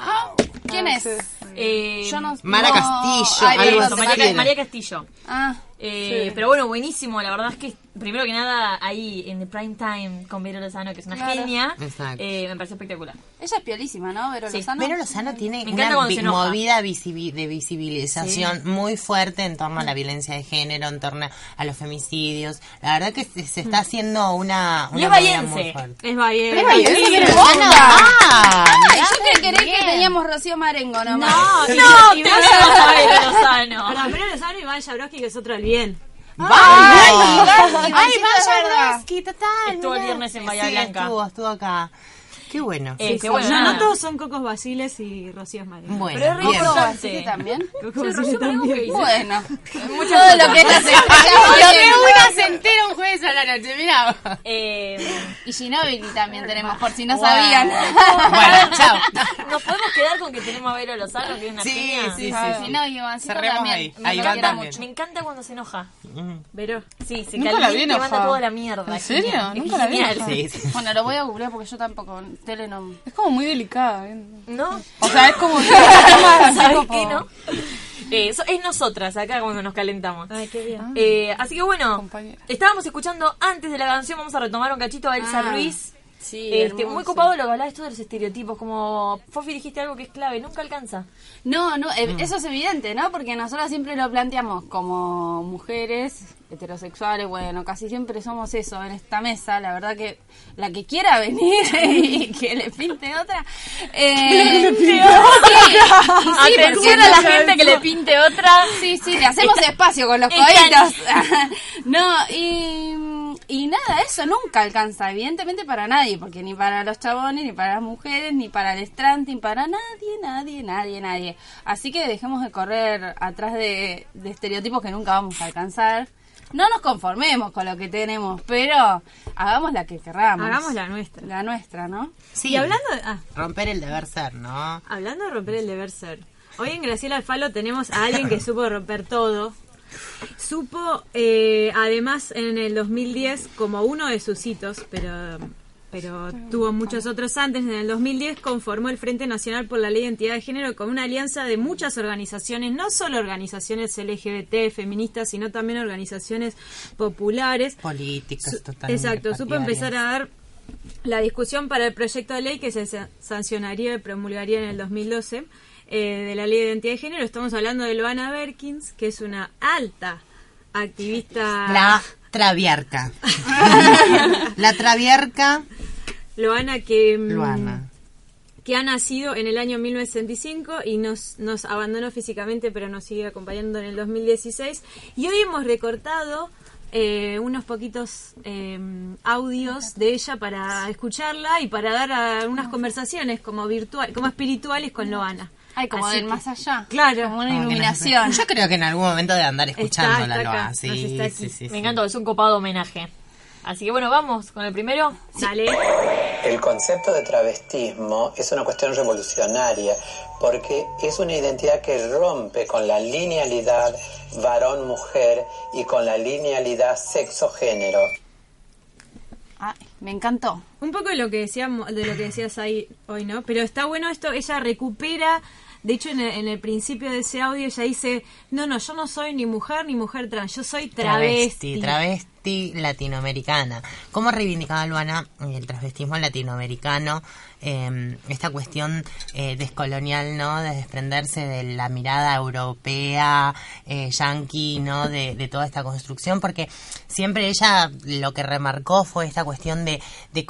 ¿Quién es? Eh, Yo no. Mara no- Castillo, Ay, algo eso, así. María, María- María Castillo. Ah, Eh, Pero bueno, buenísimo. La verdad es que, primero que nada, ahí en el prime time con Vero Lozano, que es una Claro. genia, eh, me pareció espectacular. ella es piolísima, ¿no? Vero Sí. Lozano. Vero Lozano tiene Me encanta una vi- movida visibi- de visibilización muy fuerte en torno a la violencia de género, en torno a los femicidios. La verdad que se, se está haciendo una, Y una es muy bahiense. fuerte. Es. Pero es Sí, Vero onda. Lozano. Ah, Ay, yo que creí que bien. teníamos Rocío Marengo nomás. No, y- no, y te vas vas a- a Vero Lozano. Para Vero Lozano y Iván Jabrowski, que es otro del bien. Ay, ¡Ay, verdad. Ivancito, total! Estuvo el viernes en Bahía Sí, Blanca. estuvo, estuvo acá. Qué bueno. Eh, Sí, que sí. bueno, no, todos son Cocos Basiles y Rocío María. Bueno, Pero es bien. importante. ¿Sí también? Cocos Sí, Basile también. Bueno, Muchas todo lo que estrellas de una se entera un jueves a la noche, mira. Eh, Y Ginobili también tenemos, por si no Wow. sabían. Bueno, chao. Nos podemos quedar con que tenemos a Vero Lozano, que es una Sí, genia. sí, sí, Ah, sí. Si no, Ivancito también. ahí. Me Ahí mucho. Me encanta cuando se enoja. Pero, Sí, se Nunca la vi calienta y manda enojada. toda la mierda. ¿En es serio? es Nunca la vi sí. Bueno, lo voy a googlear porque yo tampoco, tele no... Es como muy delicada. ¿eh? ¿No? O sea, es como ¿Sabes como- qué, no? Eh, so- es nosotras acá cuando nos calentamos. ay, qué bien. Eh, así que bueno, Compañera. estábamos escuchando antes de la canción, vamos a retomar un cachito a Elsa Ah, Ruiz. Sí, Este, muy copado lo que hablabas tú de los estereotipos, como Fofi dijiste algo que es clave, nunca alcanza. No, no, eh, eso es evidente, ¿no? Porque nosotros siempre lo planteamos como mujeres heterosexuales, bueno, casi siempre somos eso en esta mesa, la verdad que la que quiera venir y que le pinte otra. Eh, sí, y sí, Atención a la gente que le pinte otra. Sí, sí, le hacemos espacio con los cohetes. no, y, y nada, eso nunca alcanza, evidentemente para nadie, porque ni para los chabones, ni para las mujeres, ni para el stranting, para nadie, nadie, nadie, nadie. Así que dejemos de correr atrás de, de estereotipos que nunca vamos a alcanzar. No nos conformemos con lo que tenemos, pero hagamos la que querramos. Hagamos la nuestra. La nuestra, ¿no? Sí. Y hablando de, ah, Romper el deber ser, ¿no? hablando de romper el deber ser, hoy en Graciela Alfalo tenemos a alguien que supo romper todo. Supo, eh, además, en el 2010, como uno de sus hitos, pero, pero tuvo muchos otros antes, en el 2010 conformó el Frente Nacional por la Ley de Identidad de Género con una alianza de muchas organizaciones, no solo organizaciones LGBT, feministas, sino también organizaciones populares. Políticas, totalmente. Exacto, supo empezar a dar la discusión para el proyecto de ley que se sa- sancionaría y promulgaría en el 2012 eh, de la ley de identidad de género. Estamos hablando de Loana Berkins, que es una alta activista. La traviarca. la traviarca. Loana que, mm, Luana. que ha nacido en el año 1965 y nos, nos abandonó físicamente, pero nos sigue acompañando en el 2016. Y hoy hemos recortado eh, unos poquitos eh, audios de ella para escucharla y para dar a unas conversaciones como virtual, como espirituales con Loana. Ay, como Así del que- más allá. Claro. Como una Como que iluminación. nos- Yo creo que en algún momento de andar escuchándola, está acá, Sí, está aquí. sí, sí, Me sí. encanta, es un copado homenaje. Así que bueno, vamos con el primero. Dale. El concepto de travestismo es una cuestión revolucionaria porque es una identidad que rompe con la linealidad varón-mujer y con la linealidad sexo-género. Ay, me encantó. Un poco de lo que decíamos, de lo que decías ahí hoy, ¿no? Pero está bueno esto, ella recupera, de hecho en el, en el principio de ese audio ella dice, no, no, yo no soy ni mujer ni mujer trans, yo soy travesti. Travesti, travesti latinoamericana. ¿Cómo reivindicaba Luana el travestismo latinoamericano? Eh, esta cuestión eh, descolonial, ¿no? De desprenderse de la mirada europea, eh, yanqui, ¿no? De, de toda esta construcción, porque siempre ella lo que remarcó fue esta cuestión de, de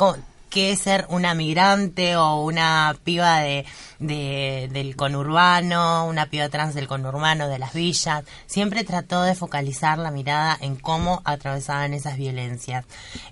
qué es ser una migrante o una piba de, de- del conurbano, una piba trans del conurbano, de las villas. Siempre trató de focalizar la mirada en cómo atravesaban esas violencias.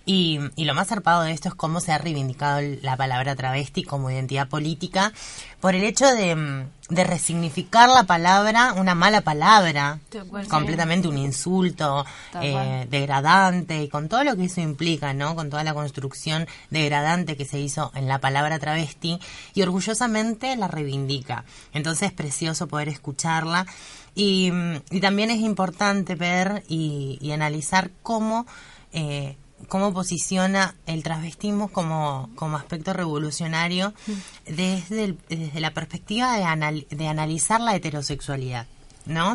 Y, y lo más zarpado de esto es cómo se ha reivindicado la palabra travesti como identidad política por el hecho de, mm, de resignificar la palabra, una mala palabra, sí. completamente un insulto eh, degradante y con todo lo que eso implica, ¿no? Con toda la construcción degradante que se hizo en la palabra travesti y orgullosamente la reivindica. Entonces es precioso poder escucharla y, mm, y también es importante ver y, y analizar cómo eh, cómo posiciona el transvestismo como, como aspecto revolucionario desde, el- desde la perspectiva de, anal- de analizar la heterosexualidad. ¿No?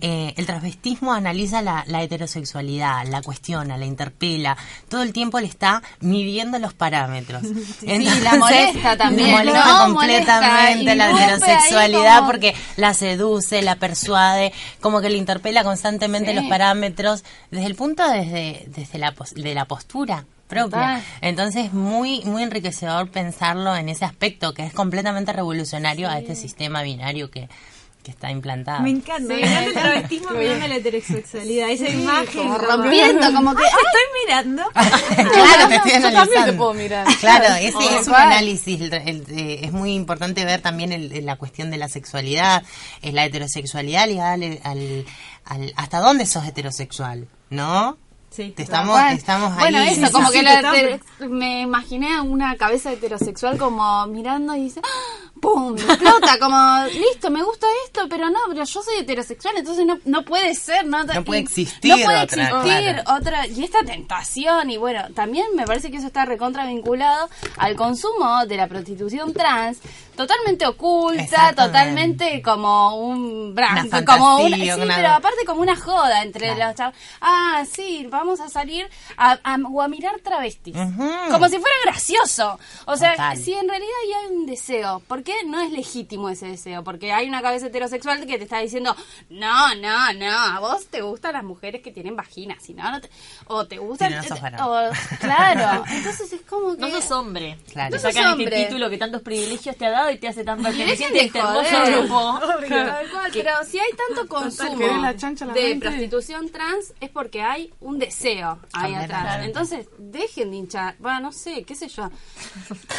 Eh, el transvestismo analiza la, la heterosexualidad, la cuestiona, la interpela, todo el tiempo le está midiendo los parámetros. la molesta también, le molesta ¿no? completamente Molesta, la heterosexualidad como- porque la seduce, la persuade, como que le interpela constantemente Sí. los parámetros desde el punto desde, desde la, de la postura propia. Entonces, muy muy enriquecedor pensarlo en ese aspecto que es completamente revolucionario a este sistema binario que, que está implantada. Me encanta, Sí, me encanta el travestismo mirando la heterosexualidad, esa imagen. como rompiendo, como que, ¡Ah, estoy mirando! claro, te estoy Yo también analizando. te puedo mirar. Claro, ese Oh, es un análisis. el- el- eh, es muy importante ver también el- el- la cuestión de la sexualidad, es la heterosexualidad ligada al, al- al- hasta dónde sos heterosexual, ¿no? Sí. Te estamos, cual. estamos ahí. Bueno, eso, sí, como sí, que sí, la- te- me imaginé a una cabeza heterosexual como mirando y dice, ¡Ah! ¡Pum! Explota, como, listo, me gusta esto, pero no, pero yo soy heterosexual, entonces no, no puede ser, ¿no? No puede existir No puede otra, existir claro. otra, y esta tentación, y bueno, también me parece que eso está recontra vinculado al consumo de la prostitución trans, totalmente oculta, totalmente como un blanco, Una como fantasía, sí, una- pero aparte como una joda entre Claro. los chavos. Ah, sí, vamos a salir a, a- o a mirar travestis. Como si fuera gracioso. O sea, Total. si en realidad ya hay un deseo, ¿por qué no es legítimo ese deseo? Porque hay una cabeza heterosexual que te está diciendo, no, no, no, a vos te gustan las mujeres que tienen vagina, si no, no te- o te gustan... Si no, no sos varón. o- claro, entonces es como que... No sos hombre. Claro. Te No sacan hombre. este título que tantos privilegios te ha dado y te hace tan perteneciente a este hermoso grupo. Pero si hay tanto consumo querés la chancha a la de mente. prostitución trans es porque hay un deseo ahí atrás. Entonces, dejen de hinchar. Bueno, no sé, qué sé yo.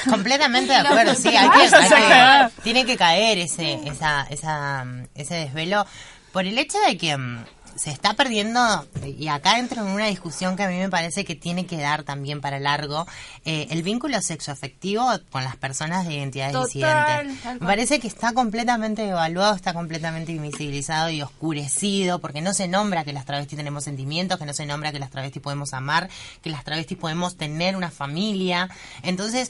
Completamente de acuerdo, sí, hay que, hay que- tiene que caer ese, esa, esa, mm, ese desvelo por el hecho de que mm, se está perdiendo, y acá entro en una discusión que a mí me parece que tiene que dar también para largo, eh, el vínculo sexoafectivo con las personas de identidades Total, disidentes. Me parece que está completamente evaluado, está completamente invisibilizado y oscurecido, porque no se nombra que las travestis tenemos sentimientos, que no se nombra que las travestis podemos amar, que las travestis podemos tener una familia. Entonces,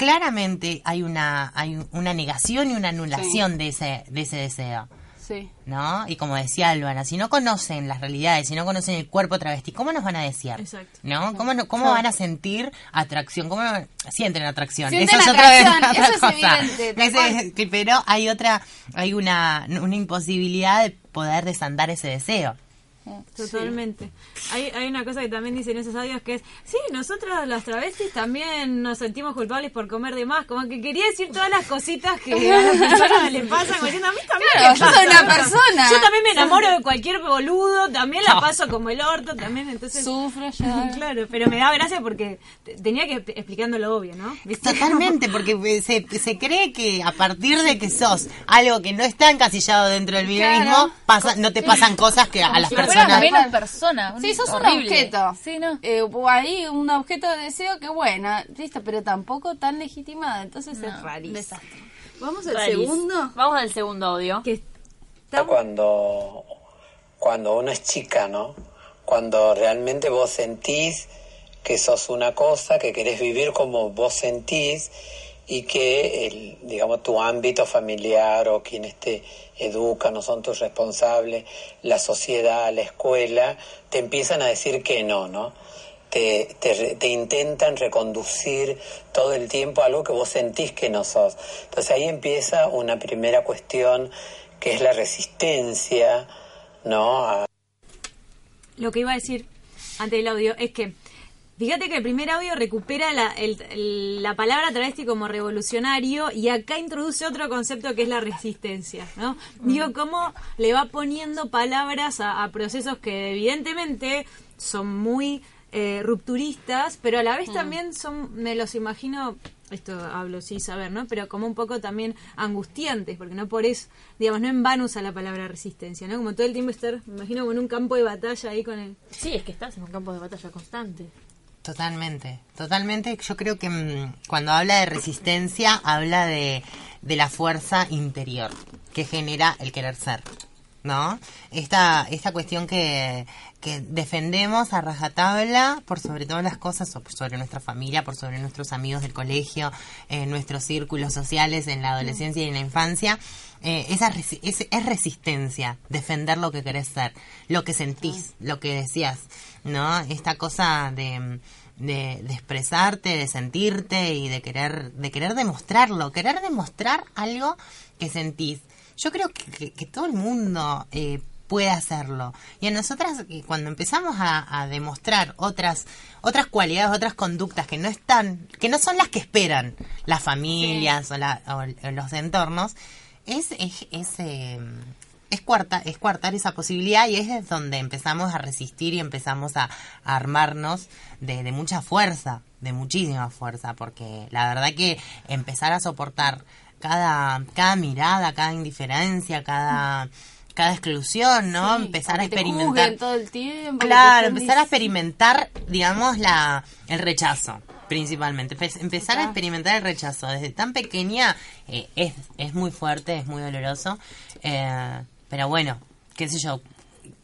claramente hay una, hay una negación y una anulación de ese, de ese deseo. Sí. ¿No? Y como decía Álvaro, si no conocen las realidades, si no conocen el cuerpo travesti, ¿cómo nos van a desear? Exacto. ¿No? ¿Cómo, no- cómo van a sentir atracción? ¿Cómo no- sienten atracción? Sienten Eso es otra eso es cosa. evidente, pero hay otra, hay una, una imposibilidad de poder desandar ese deseo. Totalmente. Hay, hay una cosa que también dicen esos audios que es, sí, nosotros las travestis también nos sentimos culpables por comer de más, como que quería decir todas las cositas que a las personas le pasan, como diciendo, a mí también Claro, yo pasa, soy una ¿no? persona. Yo también me enamoro de cualquier boludo, también la paso como el orto, también, entonces... Sufro ya. Claro, pero me da gracia porque te- tenía que expl- explicando lo obvio, ¿no? ¿Viste? Totalmente, porque eh, se, se cree que a partir de que sos algo que no está encasillado dentro del Claro. pasa, no te pasan cosas que a las Si fuera personas... menos persona. Sí, sos un objeto. Sí, ¿no? Eh, ahí un objeto de deseo que bueno, listo, pero tampoco tan legitimado, entonces es rarísimo. desastre. Vamos al Rarísimo. segundo. Vamos al segundo audio. Que cuando, cuando uno es chica, ¿no? Cuando realmente vos sentís que sos una cosa, que querés vivir como vos sentís y que, el, digamos, tu ámbito familiar o quienes te educan o son tus responsables, la sociedad, la escuela, te empiezan a decir que no, ¿no? Te, intentan reconducir todo el tiempo a algo que vos sentís que no sos. Entonces ahí empieza una primera cuestión que es la resistencia, ¿no? A- lo que iba a decir antes del audio es que fíjate que el primer audio recupera la, el- el- la palabra travesti como revolucionario y acá introduce otro concepto que es la resistencia, ¿no? Digo, cómo le va poniendo palabras a, a procesos que evidentemente son muy eh, rupturistas, pero a la vez también son, me los imagino, esto hablo sin saber, ¿no? Pero como un poco también angustiantes, porque no por eso, digamos, no en vano usa la palabra resistencia, ¿no? Como todo el tiempo estar, me imagino, como en un campo de batalla ahí con el... Sí, es que estás en un campo de batalla constante. Totalmente, totalmente. Yo creo que mm, cuando habla de resistencia, habla de, de la fuerza interior que genera el querer ser, ¿no? Esta, esta cuestión que, que defendemos a rajatabla por sobre todas las cosas, por sobre nuestra familia, por sobre nuestros amigos del colegio, en nuestros círculos sociales, en la adolescencia y en la infancia, eh, esa resi- es, es resistencia, defender lo que querés ser, lo que sentís, lo que decías, ¿no? Esta cosa de, de, de expresarte, de sentirte y de querer, de querer demostrarlo, querer demostrar algo que sentís. Yo creo que, que- que todo el mundo eh, puede hacerlo. Y a nosotras, eh, cuando empezamos a, a demostrar otras, otras cualidades, otras conductas que no están, que no son las que esperan las familias o, la- o- o los entornos, es, es, es, eh, es, cuarta, es cuartar esa posibilidad y es donde empezamos a resistir y empezamos a, a armarnos de, de mucha fuerza, de muchísima fuerza, porque la verdad que empezar a soportar cada, cada mirada, cada indiferencia, cada cada exclusión, ¿no? Sí, empezar a te experimentar. juzguen todo el tiempo, Claro, te empezar a experimentar, digamos, la el rechazo, principalmente. Empe- Empezar a experimentar el rechazo. Desde tan pequeña eh, es, es muy fuerte, es muy doloroso. eh, pero bueno, qué sé yo,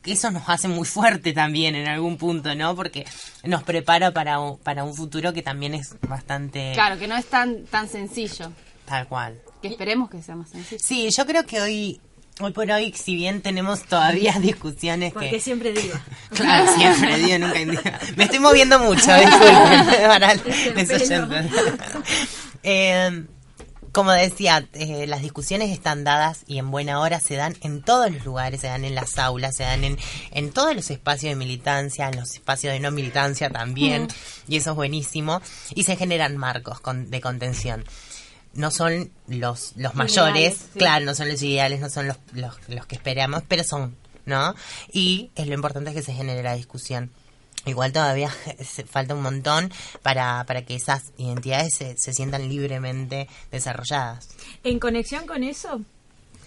eso nos hace muy fuerte también en algún punto, ¿no? Porque nos prepara para, un- para un futuro que también es bastante Claro, que no es tan, tan sencillo. tal cual. Que esperemos que sea más sencillo. Sí, yo creo que hoy, hoy por hoy, si bien tenemos todavía discusiones Porque que... siempre digo. Claro, siempre, digo, nunca indica. Me estoy moviendo mucho, disculpen. Eh, como decía, eh, las discusiones están dadas y en buena hora se dan en todos los lugares, se dan en las aulas, se dan en, en todos los espacios de militancia, en los espacios de no militancia también, y eso es buenísimo, y se generan marcos con- de contención. No son los, los mayores, Ideales, sí. claro, no son los ideales, no son los, los, los que esperamos, pero son, ¿no? Y es lo importante es que se genere la discusión. Igual todavía se- falta un montón para, para que esas identidades se, se sientan libremente desarrolladas. En conexión con eso,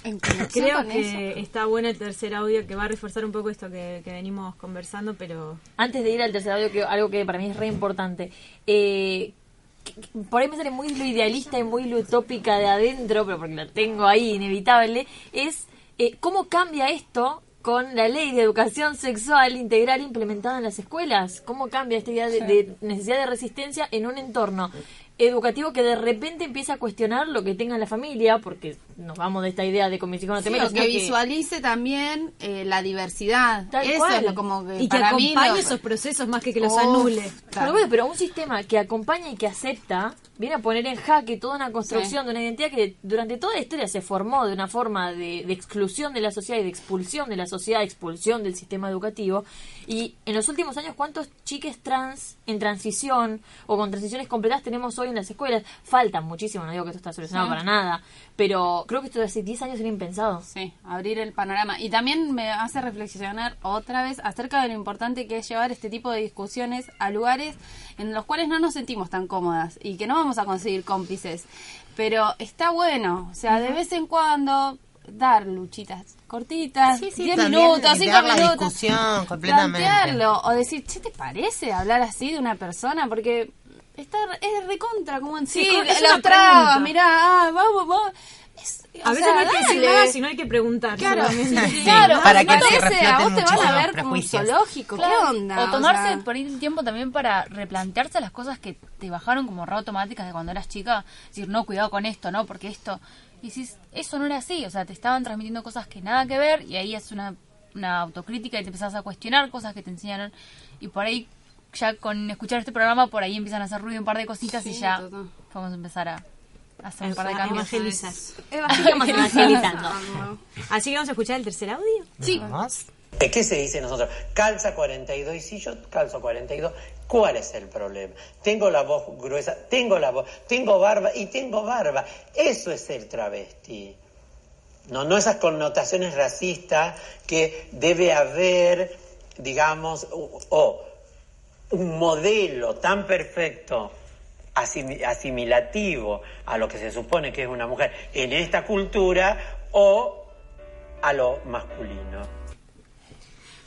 En conexión creo con que eso. está bueno el tercer audio que va a reforzar un poco esto que, que venimos conversando, pero Antes de ir al tercer audio, que algo que para mí es re importante. Eh, por ahí me sale muy lo idealista y muy lo utópica de adentro, pero porque lo tengo ahí inevitable, es eh, cómo cambia esto con la ley de educación sexual integral implementada en las escuelas. ¿Cómo cambia esta idea de, de necesidad de resistencia en un entorno educativo que de repente empieza a cuestionar lo que tenga la familia, porque nos vamos de esta idea de con mis hijos no te Sí, que que- visualice también eh, la diversidad. Tal Eso cual. es lo como que y que para acompañe lo- esos procesos más que que los Uf, anule. Pero bueno, pero un sistema que acompaña y que acepta viene a poner en jaque toda una construcción Sí. de una identidad que durante toda la historia se formó de una forma de, de exclusión de la sociedad y de expulsión de la sociedad, expulsión del sistema educativo. Y en los últimos años, ¿cuántos chiques trans en transición o con transiciones completas tenemos hoy en las escuelas? Faltan muchísimo, no digo que esto está solucionado Sí. para nada, pero creo que esto de hace 10 años era impensado. Sí, abrir el panorama. Y también me hace reflexionar otra vez acerca de lo importante que es llevar este tipo de discusiones a lugares en los cuales no nos sentimos tan cómodas y que no vamos a conseguir cómplices. Pero está bueno, o sea, de vez en cuando dar luchitas cortitas, Sí, sí, 10 también minutos, 5 idear la minutos. discusión completamente. Plantearlo o decir, ¿qué te parece hablar así de una persona? Porque está, es recontra, como en sí, Sí, es lo una traba, pregunta. mirá, ah, vamos, vamos. Es- A veces sea, no hay que decir nada, sino hay que preguntar. Claro. Sí, claro, para que se parece, a vos te van a ver como zoológico, ¿qué onda? O tomarse sea, por ahí un tiempo también para replantearse las cosas que te bajaron como re automáticas de cuando eras chica. Decir, no, cuidado con esto, ¿no? Porque esto. Y decís, eso no era así. O sea, te estaban transmitiendo cosas que nada que ver y ahí es una, una autocrítica y te empezás a cuestionar cosas que te enseñaron. Y por ahí, ya con escuchar este programa, por ahí empiezan a hacer ruido un par de cositas y ya vamos a empezar a hacer un par de cambios. evangelizar. Vamos evangelizando. Así que vamos a escuchar el tercer audio. Sí. ¿De qué se dice nosotros? Calza 42 y si yo calzo 42, ¿cuál es el problema? Tengo la voz gruesa, tengo la voz, tengo barba y tengo barba. Eso es el travesti. No, no esas connotaciones racistas que debe haber, digamos, o, o un modelo tan perfecto asimi- asimilativo a lo que se supone que es una mujer en esta cultura o a lo masculino.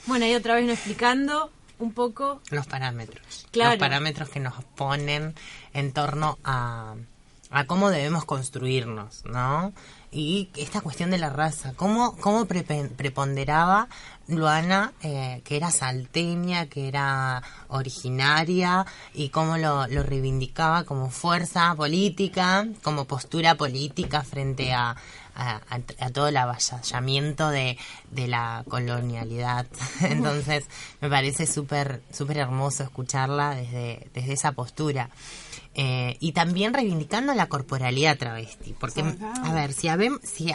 Bueno, y otra vez nos explicando un poco. Los parámetros. Claro. Los parámetros que nos ponen en torno a, a cómo debemos construirnos, ¿no? Y esta cuestión de la raza, ¿cómo, cómo preponderaba Luana, eh, que era salteña, que era originaria, y cómo lo, lo reivindicaba como fuerza política, como postura política frente a, a, todo el avasallamiento de, de la colonialidad. Entonces, me parece súper súper hermoso escucharla desde, desde esa postura. Eh, y también reivindicando la corporalidad travesti, porque, a ver, si, habem- si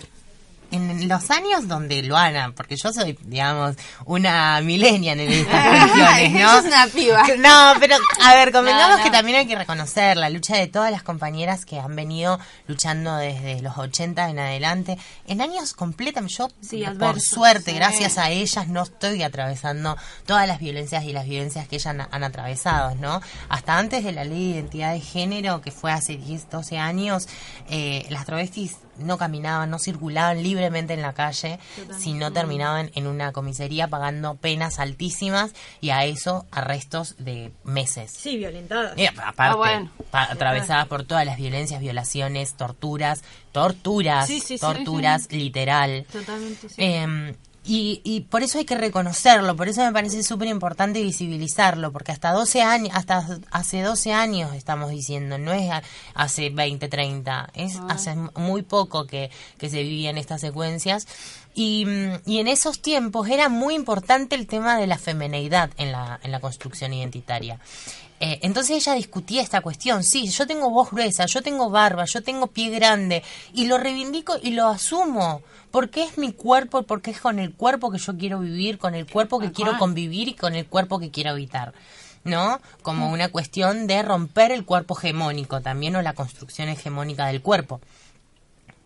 en los años donde Luana, porque yo soy, digamos, una millennial en estas cuestiones, ¿no? Es una piba. No, pero a ver, convengamos No, no. que también hay que reconocer la lucha de todas las compañeras que han venido luchando desde los 80 en adelante, en años completamente, yo por adversos, suerte, sí. gracias a ellas, no estoy atravesando todas las violencias y las vivencias que ellas han, han atravesado, ¿no? Hasta antes de la ley de identidad de género, que fue hace 10, 12 años, eh, las travestis no caminaban, no circulaban libremente en la calle, sino terminaban en una comisaría pagando penas altísimas y a eso arrestos de meses. Sí, violentadas. Eh, aparte, Ah, bueno. pa- atravesadas por todas las violencias, violaciones, torturas, torturas, Sí, sí, sí. torturas, literal. Totalmente, sí. Eh, y, y por eso hay que reconocerlo, por eso me parece súper importante visibilizarlo, porque hasta 12 años, hasta hace 12 años estamos diciendo, no es hace 20, 30, es hace muy poco que, que se vivían estas secuencias. Y, mm, y en esos tiempos era muy importante el tema de la femineidad en la, en la construcción identitaria. Eh, entonces ella discutía esta cuestión, sí, yo tengo voz gruesa, yo tengo barba, yo tengo pie grande y lo reivindico y lo asumo, porque es mi cuerpo, porque es con el cuerpo que yo quiero vivir, con el cuerpo que quiero convivir y con el cuerpo que quiero habitar. ¿No? Como una cuestión de romper el cuerpo hegemónico también o la construcción hegemónica del cuerpo.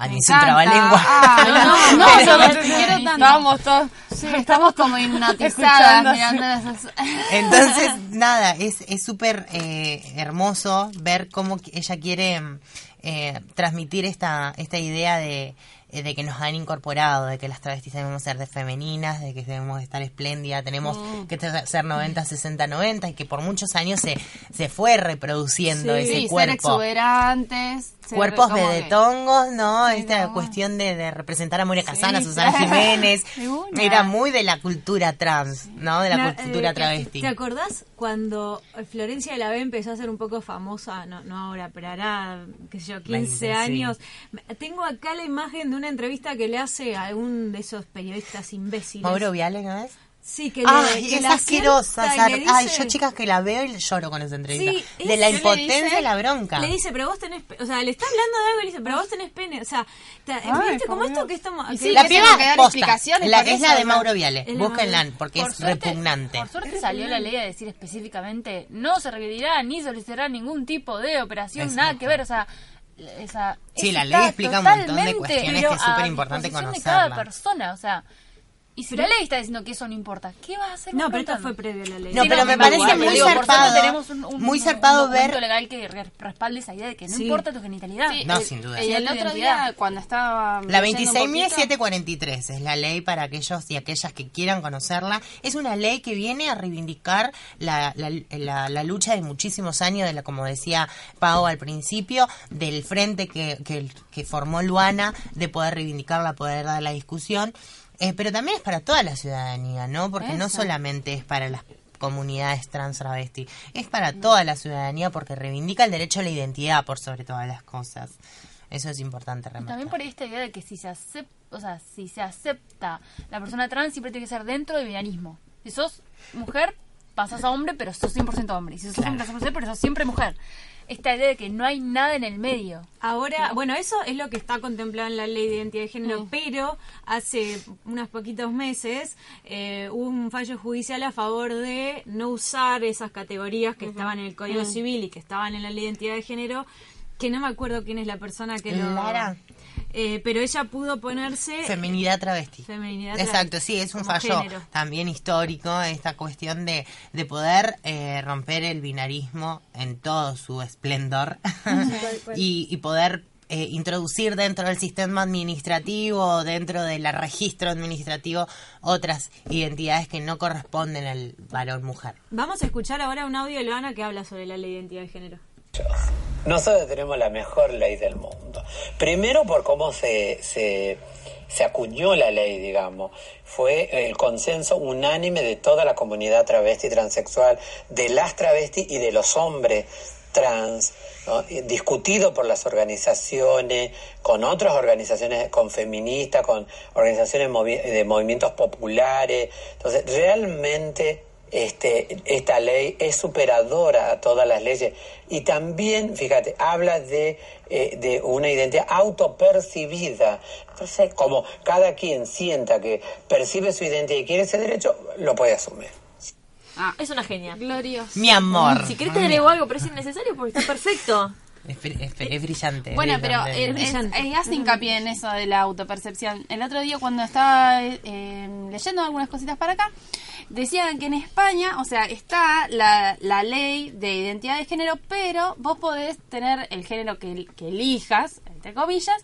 A mí se un encanta. trabalengua. Ah, no, no, Pero- no, quiero tanto. Estábamos todos. Sí, estamos como hipnotizadas mirando esas. Entonces, nada, es es súper eh, hermoso ver cómo ella quiere eh, transmitir esta, esta idea de, eh, de que nos han incorporado, de que las travestis debemos ser de femeninas, de que debemos estar espléndidas, tenemos Mm. que ser 90, 60, 90 y que por muchos años se, se fue reproduciendo ese Sí, ser cuerpo exuberantes. cuerpos como que- vedetongos, ¿no? Sí, Esta no. cuestión de, de representar a Moria Casana, Sí, Susana. Jiménez, De era muy de la cultura trans, ¿no? De la cultura eh, travesti. ¿Te acordás cuando Florencia de la B empezó a ser un poco famosa? No, no ahora, pero hará, qué sé yo, 15 20, sí. años. Tengo acá la imagen de una entrevista que le hace a algún de esos periodistas imbéciles. Mauro Viale, ¿no es? Sí, que le, Ay, que es la asquerosa. Ay, yo chicas que la veo y lloro con esa entrevista. Sí, de la ¿qué le impotencia dice? y la bronca. Le dice, pero vos tenés, pe-". o sea, le está hablando de algo y le dice, pero vos tenés pene, o sea, ta- Ay, ¿viste por como esto que estamos que- sí, la piba tengo que dar posta, explicaciones la- es la de. Mauro Viale. Búsquenla porque Por es suerte- repugnante. Por suerte salió la ley a decir específicamente no se requerirá ni solicitará ningún tipo de operación, Es nada mejor. que ver, o sea, esa Sí, la ley explica un montón de cuestiones que es súper importante disposición de cada persona, o sea, y si la ley está diciendo que eso no importa, ¿qué vas a hacer? No, pero esto fue previo a la ley. No, Sí, pero me me parece igual, muy pero digo, zarpado, tenemos un, un- muy zarpado un ver- legal que re- respalde esa idea de que no Sí. importa tu genitalidad. Sí, No, el- sin duda. Y el otro día, cuando estaba. La leyendo un 26.743 es la ley para aquellos y aquellas que quieran conocerla. Es una ley que viene a reivindicar la, la, la- la lucha de muchísimos años, de la, como decía Pau al principio, del frente que, que, que formó Luana, de poder reivindicarla, poder dar la discusión. Eh, pero también es para toda la ciudadanía, ¿no? Porque no solamente es para las comunidades trans travesti, es para toda la ciudadanía porque reivindica el derecho a la identidad por sobre todas las cosas. Eso es importante remarcar. También por esta idea de que si se acepta, o sea, si se acepta la persona trans siempre tiene que ser dentro del binarismo. Si sos mujer, pasas a hombre, pero sos 100% hombre. Si sos Claro. hombre, sos mujer, pero sos siempre mujer. Esta idea de que no hay nada en el medio. Ahora, bueno, eso es lo que está contemplado en la ley de identidad de género, pero hace unos poquitos meses eh, hubo un fallo judicial a favor de no usar esas categorías que estaban en el Código Civil y que estaban en la ley de identidad de género, que no me acuerdo quién es la persona que lo... Eh, pero ella pudo ponerse... Feminidad travesti. Feminidad Exacto, sí, es un fallo género. también histórico, esta cuestión de, de poder eh, romper el binarismo en todo su esplendor y, y poder eh, introducir dentro del sistema administrativo, dentro del registro administrativo, otras identidades que no corresponden al varón mujer. Vamos a escuchar ahora un audio de Loana que habla sobre la ley de identidad de género. Nosotros tenemos la mejor ley del mundo. Primero por cómo se, se, acuñó la ley, digamos. Fue el consenso unánime de toda la comunidad travesti y transexual, de las travestis y de los hombres trans, discutido por las organizaciones, con otras organizaciones, con feministas, con organizaciones de movimientos populares. Entonces, realmente este, esta ley es superadora a todas las leyes y también, fíjate, habla de, eh, de una identidad autopercibida. Perfecto. Como cada quien sienta que percibe su identidad y quiere ese derecho, lo puede asumir. Ah, es una genia. Glorioso. Mi amor. Si querés te agrego algo, pero es innecesario porque está perfecto. Es, br- es- es brillante. Bueno, pero brillante. eh, es, es- hace hincapié en eso de la autopercepción. El otro día cuando estaba eh, leyendo algunas cositas para acá, decían que en España, o sea, está la, la ley de identidad de género, pero vos podés tener el género que, que elijas, entre comillas,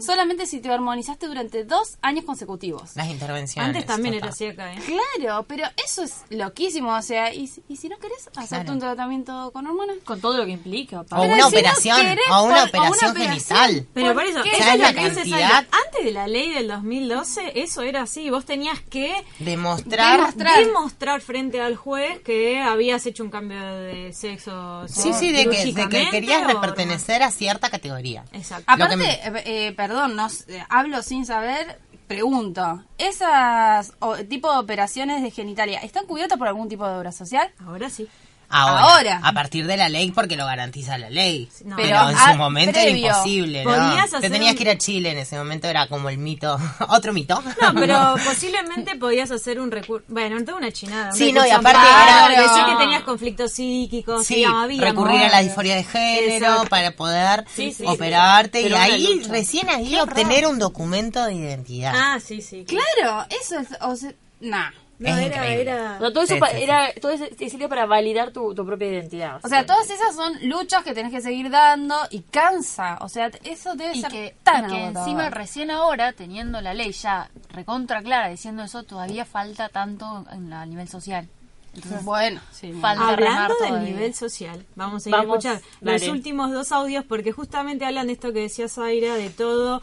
solamente si te hormonizaste durante dos años consecutivos. Las intervenciones. Antes también total. era así acá, ¿eh? Claro, pero eso es loquísimo, o sea, y, si- y si no querés hacerte Claro. un tratamiento con hormonas, Con todo lo que implica. O papá. Una si no operación, querés o una operación genital. Pero por eso, ¿Sabes es la cantidad? Antes de la ley del 2012, eso era así. Vos tenías que Demostrar. Demostrar. demostrar frente al juez que habías hecho un cambio de sexo. Sí, sí, de que, de que querías o- pertenecer a cierta categoría. Exacto. Aparte, me- eh, eh, perdón, no, eh, hablo sin saber, pregunto, ¿esas o- tipo de operaciones de genitalia están cubiertas por algún tipo de obra social? Ahora sí. Ahora, Ahora. A partir de la ley, porque lo garantiza la ley. No. pero, Pero en su momento era imposible, ¿no? Te tenías un- que ir a Chile en ese momento, era como el mito. ¿Otro mito? No, pero posiblemente podías hacer un recurso. Bueno, toda una chinada. un Sí, no, y aparte era- Decir que tenías conflictos psíquicos. Sí, digamos, recurrir a la disforia de género Exacto. para poder Sí, sí, operarte y ahí, lucha. recién ahí, obtener un documento de identidad. Ah, sí, sí. Claro, eso es, o sea, nah. No, Es era, increíble. era... Todo eso Sí, pa- sí, sí. era todo eso te sirve para validar tu, tu propia identidad. O sea, todas esas son luchas que tenés que seguir dando y cansa, o sea, eso debe Y ser que, tan y que encima recién ahora, teniendo la ley ya recontra clara diciendo eso, todavía falta tanto en la- a nivel social. Entonces, Bueno, sí. falta Hablando del todavía. nivel social, vamos a ir Vamos, a escuchar los últimos dos audios porque justamente hablan de esto que decía Zaira, de todo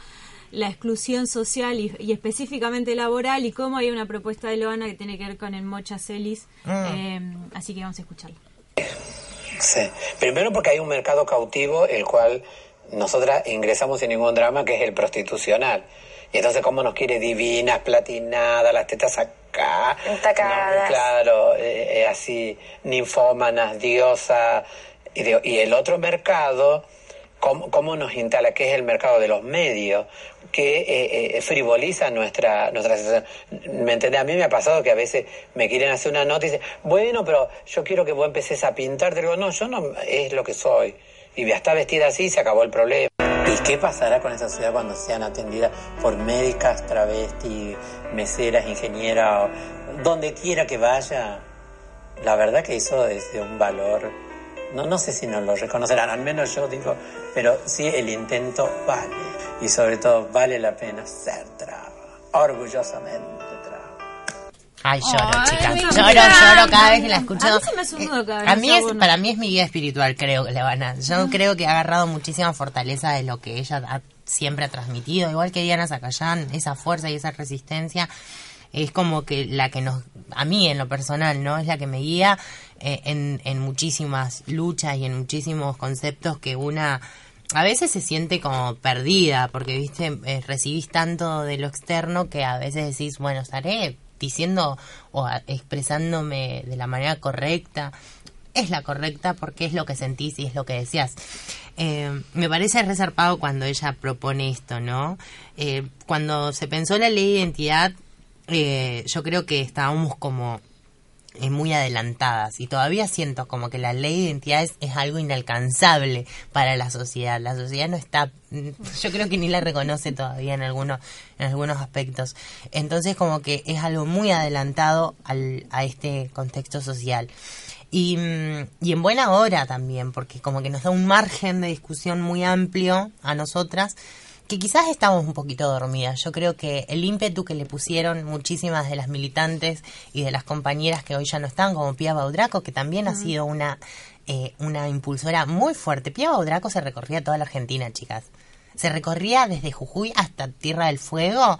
la exclusión social y, y específicamente laboral y cómo hay una propuesta de Loana que tiene que ver con el Mocha Celis. Eh, así que vamos a escucharlo. Sí. Primero porque hay un mercado cautivo el cual nosotras ingresamos sin ningún drama, que es el prostitucional. Y entonces, ¿cómo nos quiere divinas, platinadas, las tetas acá? Entacadas. No, claro, eh, eh, así, ninfómanas, diosas. Y, de- y el otro mercado, ¿cómo, cómo nos instala? Que es el mercado de los medios, que eh, eh, frivoliza nuestra, nuestra sensación. ¿Me entendés? A mí me ha pasado que a veces me quieren hacer una nota y dicen, bueno, pero yo quiero que vos empeces a pintar. Te digo, no, yo no, es lo que soy. Y está vestida así y se acabó el problema. ¿Y qué pasará con esa sociedad cuando sean atendidas por médicas, travestis, meseras, ingenieras, donde quiera que vaya? La verdad que eso es de un valor. No, no sé si nos lo reconocerán, al menos yo digo, pero sí el intento vale. Y sobre todo vale la pena ser traba. Orgullosamente traba. Ay, lloro, Ay, chicas. Lloro, lloro cada vez que la escucho. A mí se me hace un nudo cada vez A mí es, bueno. para mí es mi guía espiritual, creo que le van a. Yo creo que ha agarrado muchísima fortaleza de lo que ella ha- siempre ha transmitido, igual que Diana Zacayán, esa fuerza y esa resistencia es como que la que nos, a mí en lo personal, ¿no? Es la que me guía eh, en, en muchísimas luchas y en muchísimos conceptos que una a veces se siente como perdida, porque, viste, eh, recibís tanto de lo externo que a veces decís, bueno, estaré diciendo o expresándome de la manera correcta. Es la correcta porque es lo que sentís y es lo que deseas. Eh, me parece resarpado cuando ella propone esto, ¿no? Eh, cuando se pensó la ley de identidad, eh, yo creo que estábamos como muy adelantadas y todavía siento como que la ley de identidad es, es algo inalcanzable para la sociedad. La sociedad no está, yo creo que ni la reconoce todavía en algunos, en algunos aspectos. Entonces como que es algo muy adelantado al, a este contexto social. Y, mm, y en buena hora también, porque como que nos da un margen de discusión muy amplio a nosotras, que quizás estamos un poquito dormidas. Yo creo que el ímpetu que le pusieron muchísimas de las militantes y de las compañeras que hoy ya no están, como Pia Baudraco, que también ha sido una, eh, una impulsora muy fuerte. Pia Baudraco se recorría toda la Argentina, chicas. Se recorría desde Jujuy hasta Tierra del Fuego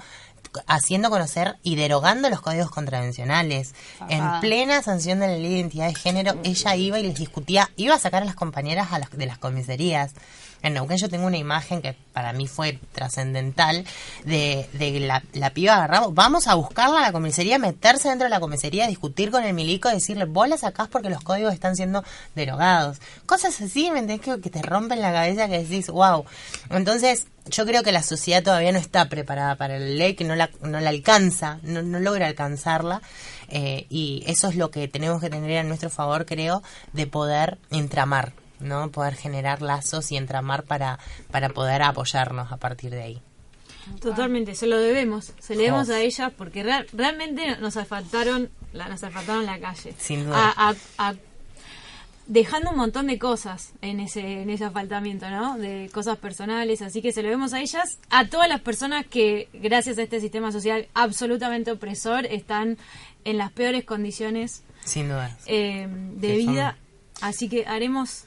haciendo conocer y derogando los códigos contravencionales. En plena sanción de la ley de identidad de género, ella iba y les discutía, iba a sacar a las compañeras a las- de las comisarías. En Neuquén yo tengo una imagen que para mí fue trascendental de, de la, la piba agarramos, vamos a buscarla a la comisaría, meterse dentro de la comisaría, discutir con el milico decirle, vos la sacás porque los códigos están siendo derogados. Cosas así, ¿me entendés? Que, que te rompen la cabeza que decís, wow. Entonces, yo creo que la sociedad todavía no está preparada para la ley, que no la, no la alcanza, no, no logra alcanzarla. eh, y eso es lo que tenemos que tener a nuestro favor, creo, de poder entramar, ¿no? Poder generar lazos y entramar para, para poder apoyarnos a partir de ahí. Totalmente, se lo debemos. Se le debemos a ellas porque real- realmente nos asfaltaron la, nos asfaltaron la calle. Sin duda. A- a- a- dejando un montón de cosas en ese, en ese asfaltamiento, ¿no? De cosas personales. Así que se lo debemos a ellas, a todas las personas que, gracias a este sistema social absolutamente opresor, están en las peores condiciones Sin duda. eh, de Que son- vida. Así que haremos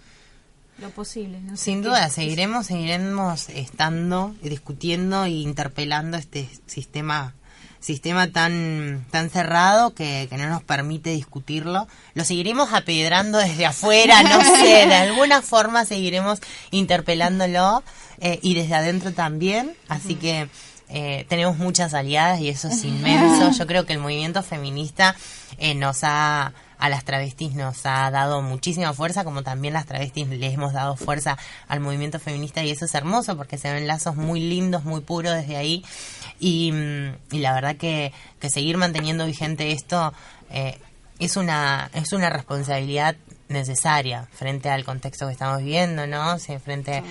lo posible. no sé Sin duda, seguiremos, seguiremos estando, discutiendo e interpelando este sistema sistema tan tan cerrado que, que no nos permite discutirlo. Lo seguiremos apedrando desde afuera, no sé, de alguna forma seguiremos interpelándolo eh, y desde adentro también. Así que eh, tenemos muchas aliadas y eso es inmenso. Yo creo que el movimiento feminista eh, nos ha a las travestis nos ha dado muchísima fuerza, como también las travestis le hemos dado fuerza al movimiento feminista y eso es hermoso porque se ven lazos muy lindos, muy puros desde ahí y, mm, y la verdad que, que seguir manteniendo vigente esto eh, es una es una responsabilidad necesaria frente al contexto que estamos viviendo, ¿no? Frente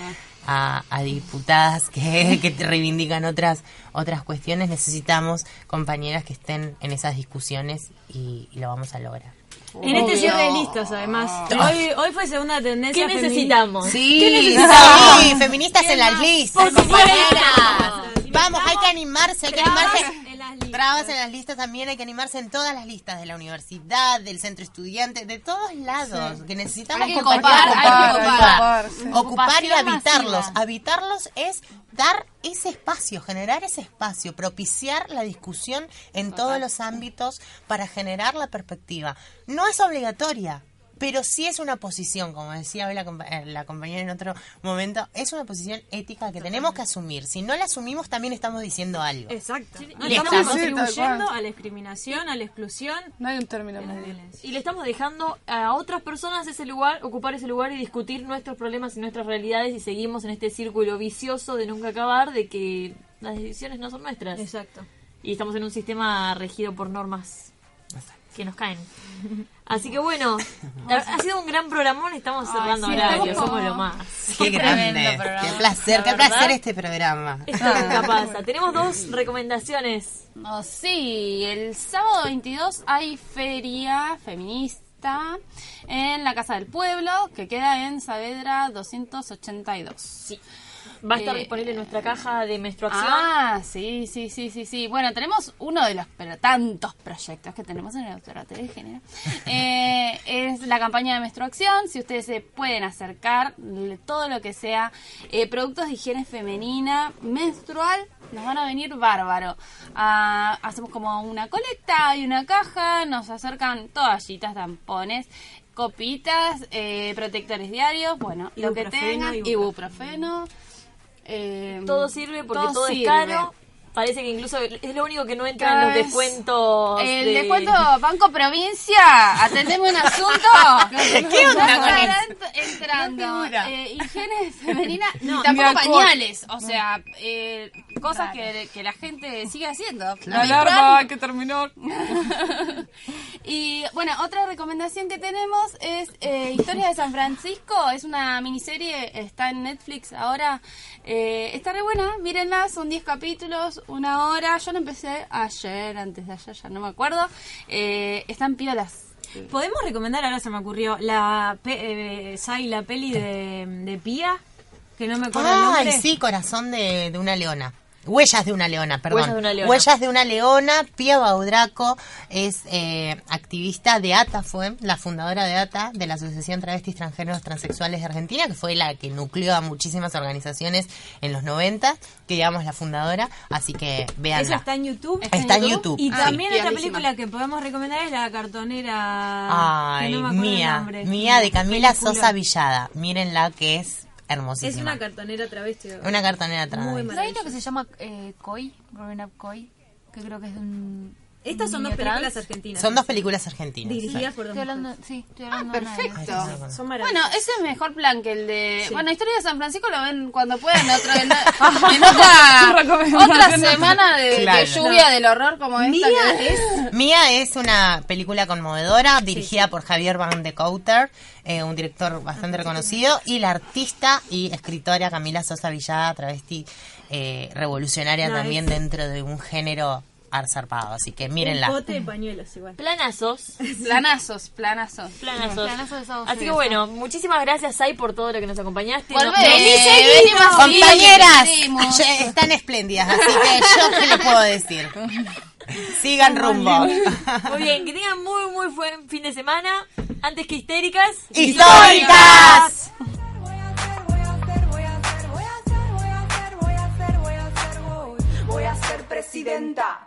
a, a diputadas que, que te reivindican otras otras cuestiones, necesitamos compañeras que estén en esas discusiones y- y lo vamos a lograr. En este cierre de listas, además. Hoy, hoy fue segunda tendencia. ¿Qué necesitamos? Sí, ¿Qué necesitamos? sí, feministas en las listas, Por. Vamos, hay que animarse, hay que animarse. en las listas. Trabas en las listas también, hay que animarse en todas las listas de la universidad, del centro estudiante, de todos lados, que necesitamos Hay que hay ocupar, copar. ocupar, ocupar y habitarlos. masiva. Habitarlos es dar ese espacio, generar ese espacio, propiciar la discusión en todos los ámbitos para generar la perspectiva. No es obligatoria, pero sí es una posición, como decía hoy la, compa- eh, la compañera en otro momento, es una posición ética que tenemos que asumir. Si no la asumimos, también estamos diciendo algo. Exacto. Sí, y estamos contribuyendo a la discriminación, a la exclusión, No hay un término medio. violencia. Y le estamos dejando a otras personas ese lugar, ocupar ese lugar y discutir nuestros problemas y nuestras realidades y seguimos en este círculo vicioso de nunca acabar de que las decisiones no son nuestras. Exacto. Y estamos en un sistema regido por normas que nos caen. Así que bueno, ha sido un gran programón, estamos cerrando sí, horario, estamos somos lo más. Qué grande, qué placer, La qué placer este programa. Esto nunca pasa. Tenemos dos recomendaciones. Oh, sí, el sábado 22 hay feria feminista en la Casa del Pueblo, que queda en Saavedra 282. Sí. Va a estar Eh, disponible en nuestra caja de menstruación. Ah, sí, sí, sí, sí, sí. Bueno, tenemos uno de los pero tantos proyectos que tenemos en el Observatorio de Género. Eh, es la campaña de menstruación. Si ustedes se pueden acercar, todo lo que sea eh, productos de higiene femenina, menstrual, nos van a venir bárbaro. Ah, hacemos como una colecta y una caja, nos acercan toallitas, tampones, copitas, eh, protectores diarios, bueno, lo que tengan, ibuprofeno. ibuprofeno. Eh, todo sirve porque todo, todo es caro. Parece que incluso es lo único que no entra Cada en los vez- descuentos. El de- descuento Banco Provincia, atendeme un asunto. ¿Qué onda con eso? entrando eh, higiene femenina No, tampoco pañales, o sea, eh, cosas que, que la gente sigue haciendo. La alarma hay que terminar. Y bueno, otra recomendación que tenemos es eh, Historia de San Francisco. Es una miniserie, está en Netflix ahora. Eh, está re buena, mírenla, son 10 capítulos, una hora. Yo la empecé ayer, antes de ayer, ya no me acuerdo. Eh, están piolas. ¿Podemos recomendar, ahora se me ocurrió, la, pe eh, Sai, la peli de, de Pía? Que no me acuerdo el Ay, nombre. sí, corazón de, de una leona. Huellas de una leona, perdón. Huellas de una leona. Huellas de una leona. Pia Baudraco es eh, activista de ATA, fue la fundadora de ATA, de la Asociación Travestis Transgéneros Transexuales de Argentina, que fue la que nucleó a muchísimas organizaciones en los 90, que digamos la fundadora. Así que vean. Esa está en YouTube. Está en YouTube. Y Sí. también otra película que podemos recomendar es La cartonera. Ay, que no me acuerdo el mía, nombre. mía de Camila Película. Sosa Villada. Mírenla que es hermosísima. Es una cartonera travesti. Una cartonera trans. Muy ¿No hay uno que se llama eh, Koi? Growing Up Koi. Que creo que es de un. Estas son dos trans. películas argentinas. Son dos películas argentinas. Dirigidas por dos Estoy hablando, sí, estoy Ah, hablando ellas. perfecto. Son Bueno, ese es mejor plan que el de... Sí. Bueno, Historia de San Francisco lo ven cuando puedan. Otro, en, en otra, otra semana de, lluvia del horror como esta. Mía que- es Mía es una película conmovedora dirigida por Javier Van de Couter, eh, un director bastante reconocido, y la artista y escritora Camila Sosa Villada, travesti eh, revolucionaria No, también es- dentro de un género arzarpado. Así que mírenla. un pote de pañuelos igual. Planazos. Planazos, planazos. Planazos. Así que bueno, muchísimas gracias, Sai, por todo lo que nos acompañaste. Nos- venimos. Compañeras, Venimos. están espléndidas, así que yo qué les puedo decir. Sigan rumbo. Muy bien, que tengan muy, muy buen fin de semana. Antes que histéricas. ¡Históricas! Voy a ser presidenta.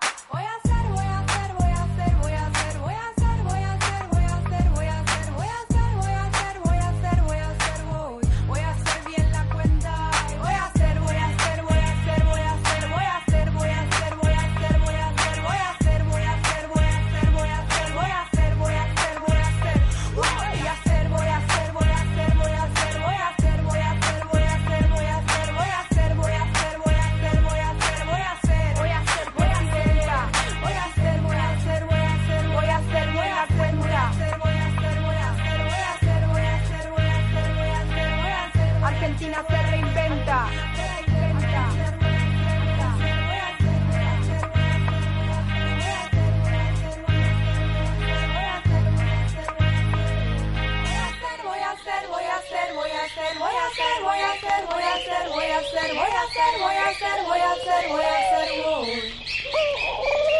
Hacer, voy a hacer, voy a hacer, voy a hacer,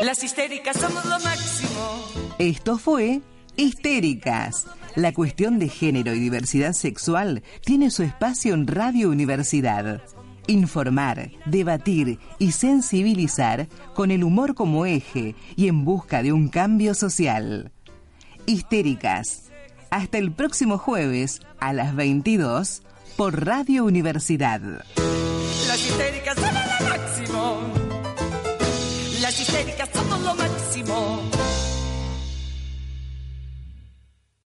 voy. Las histéricas somos lo máximo. Esto fue Histéricas. La cuestión de género y diversidad sexual tiene su espacio en Radio Universidad. Informar, debatir y sensibilizar con el humor como eje y en busca de un cambio social. Histéricas. Hasta el próximo jueves a las 22 por Radio Universidad. Las histéricas somos lo máximo. Las histéricas somos lo máximo.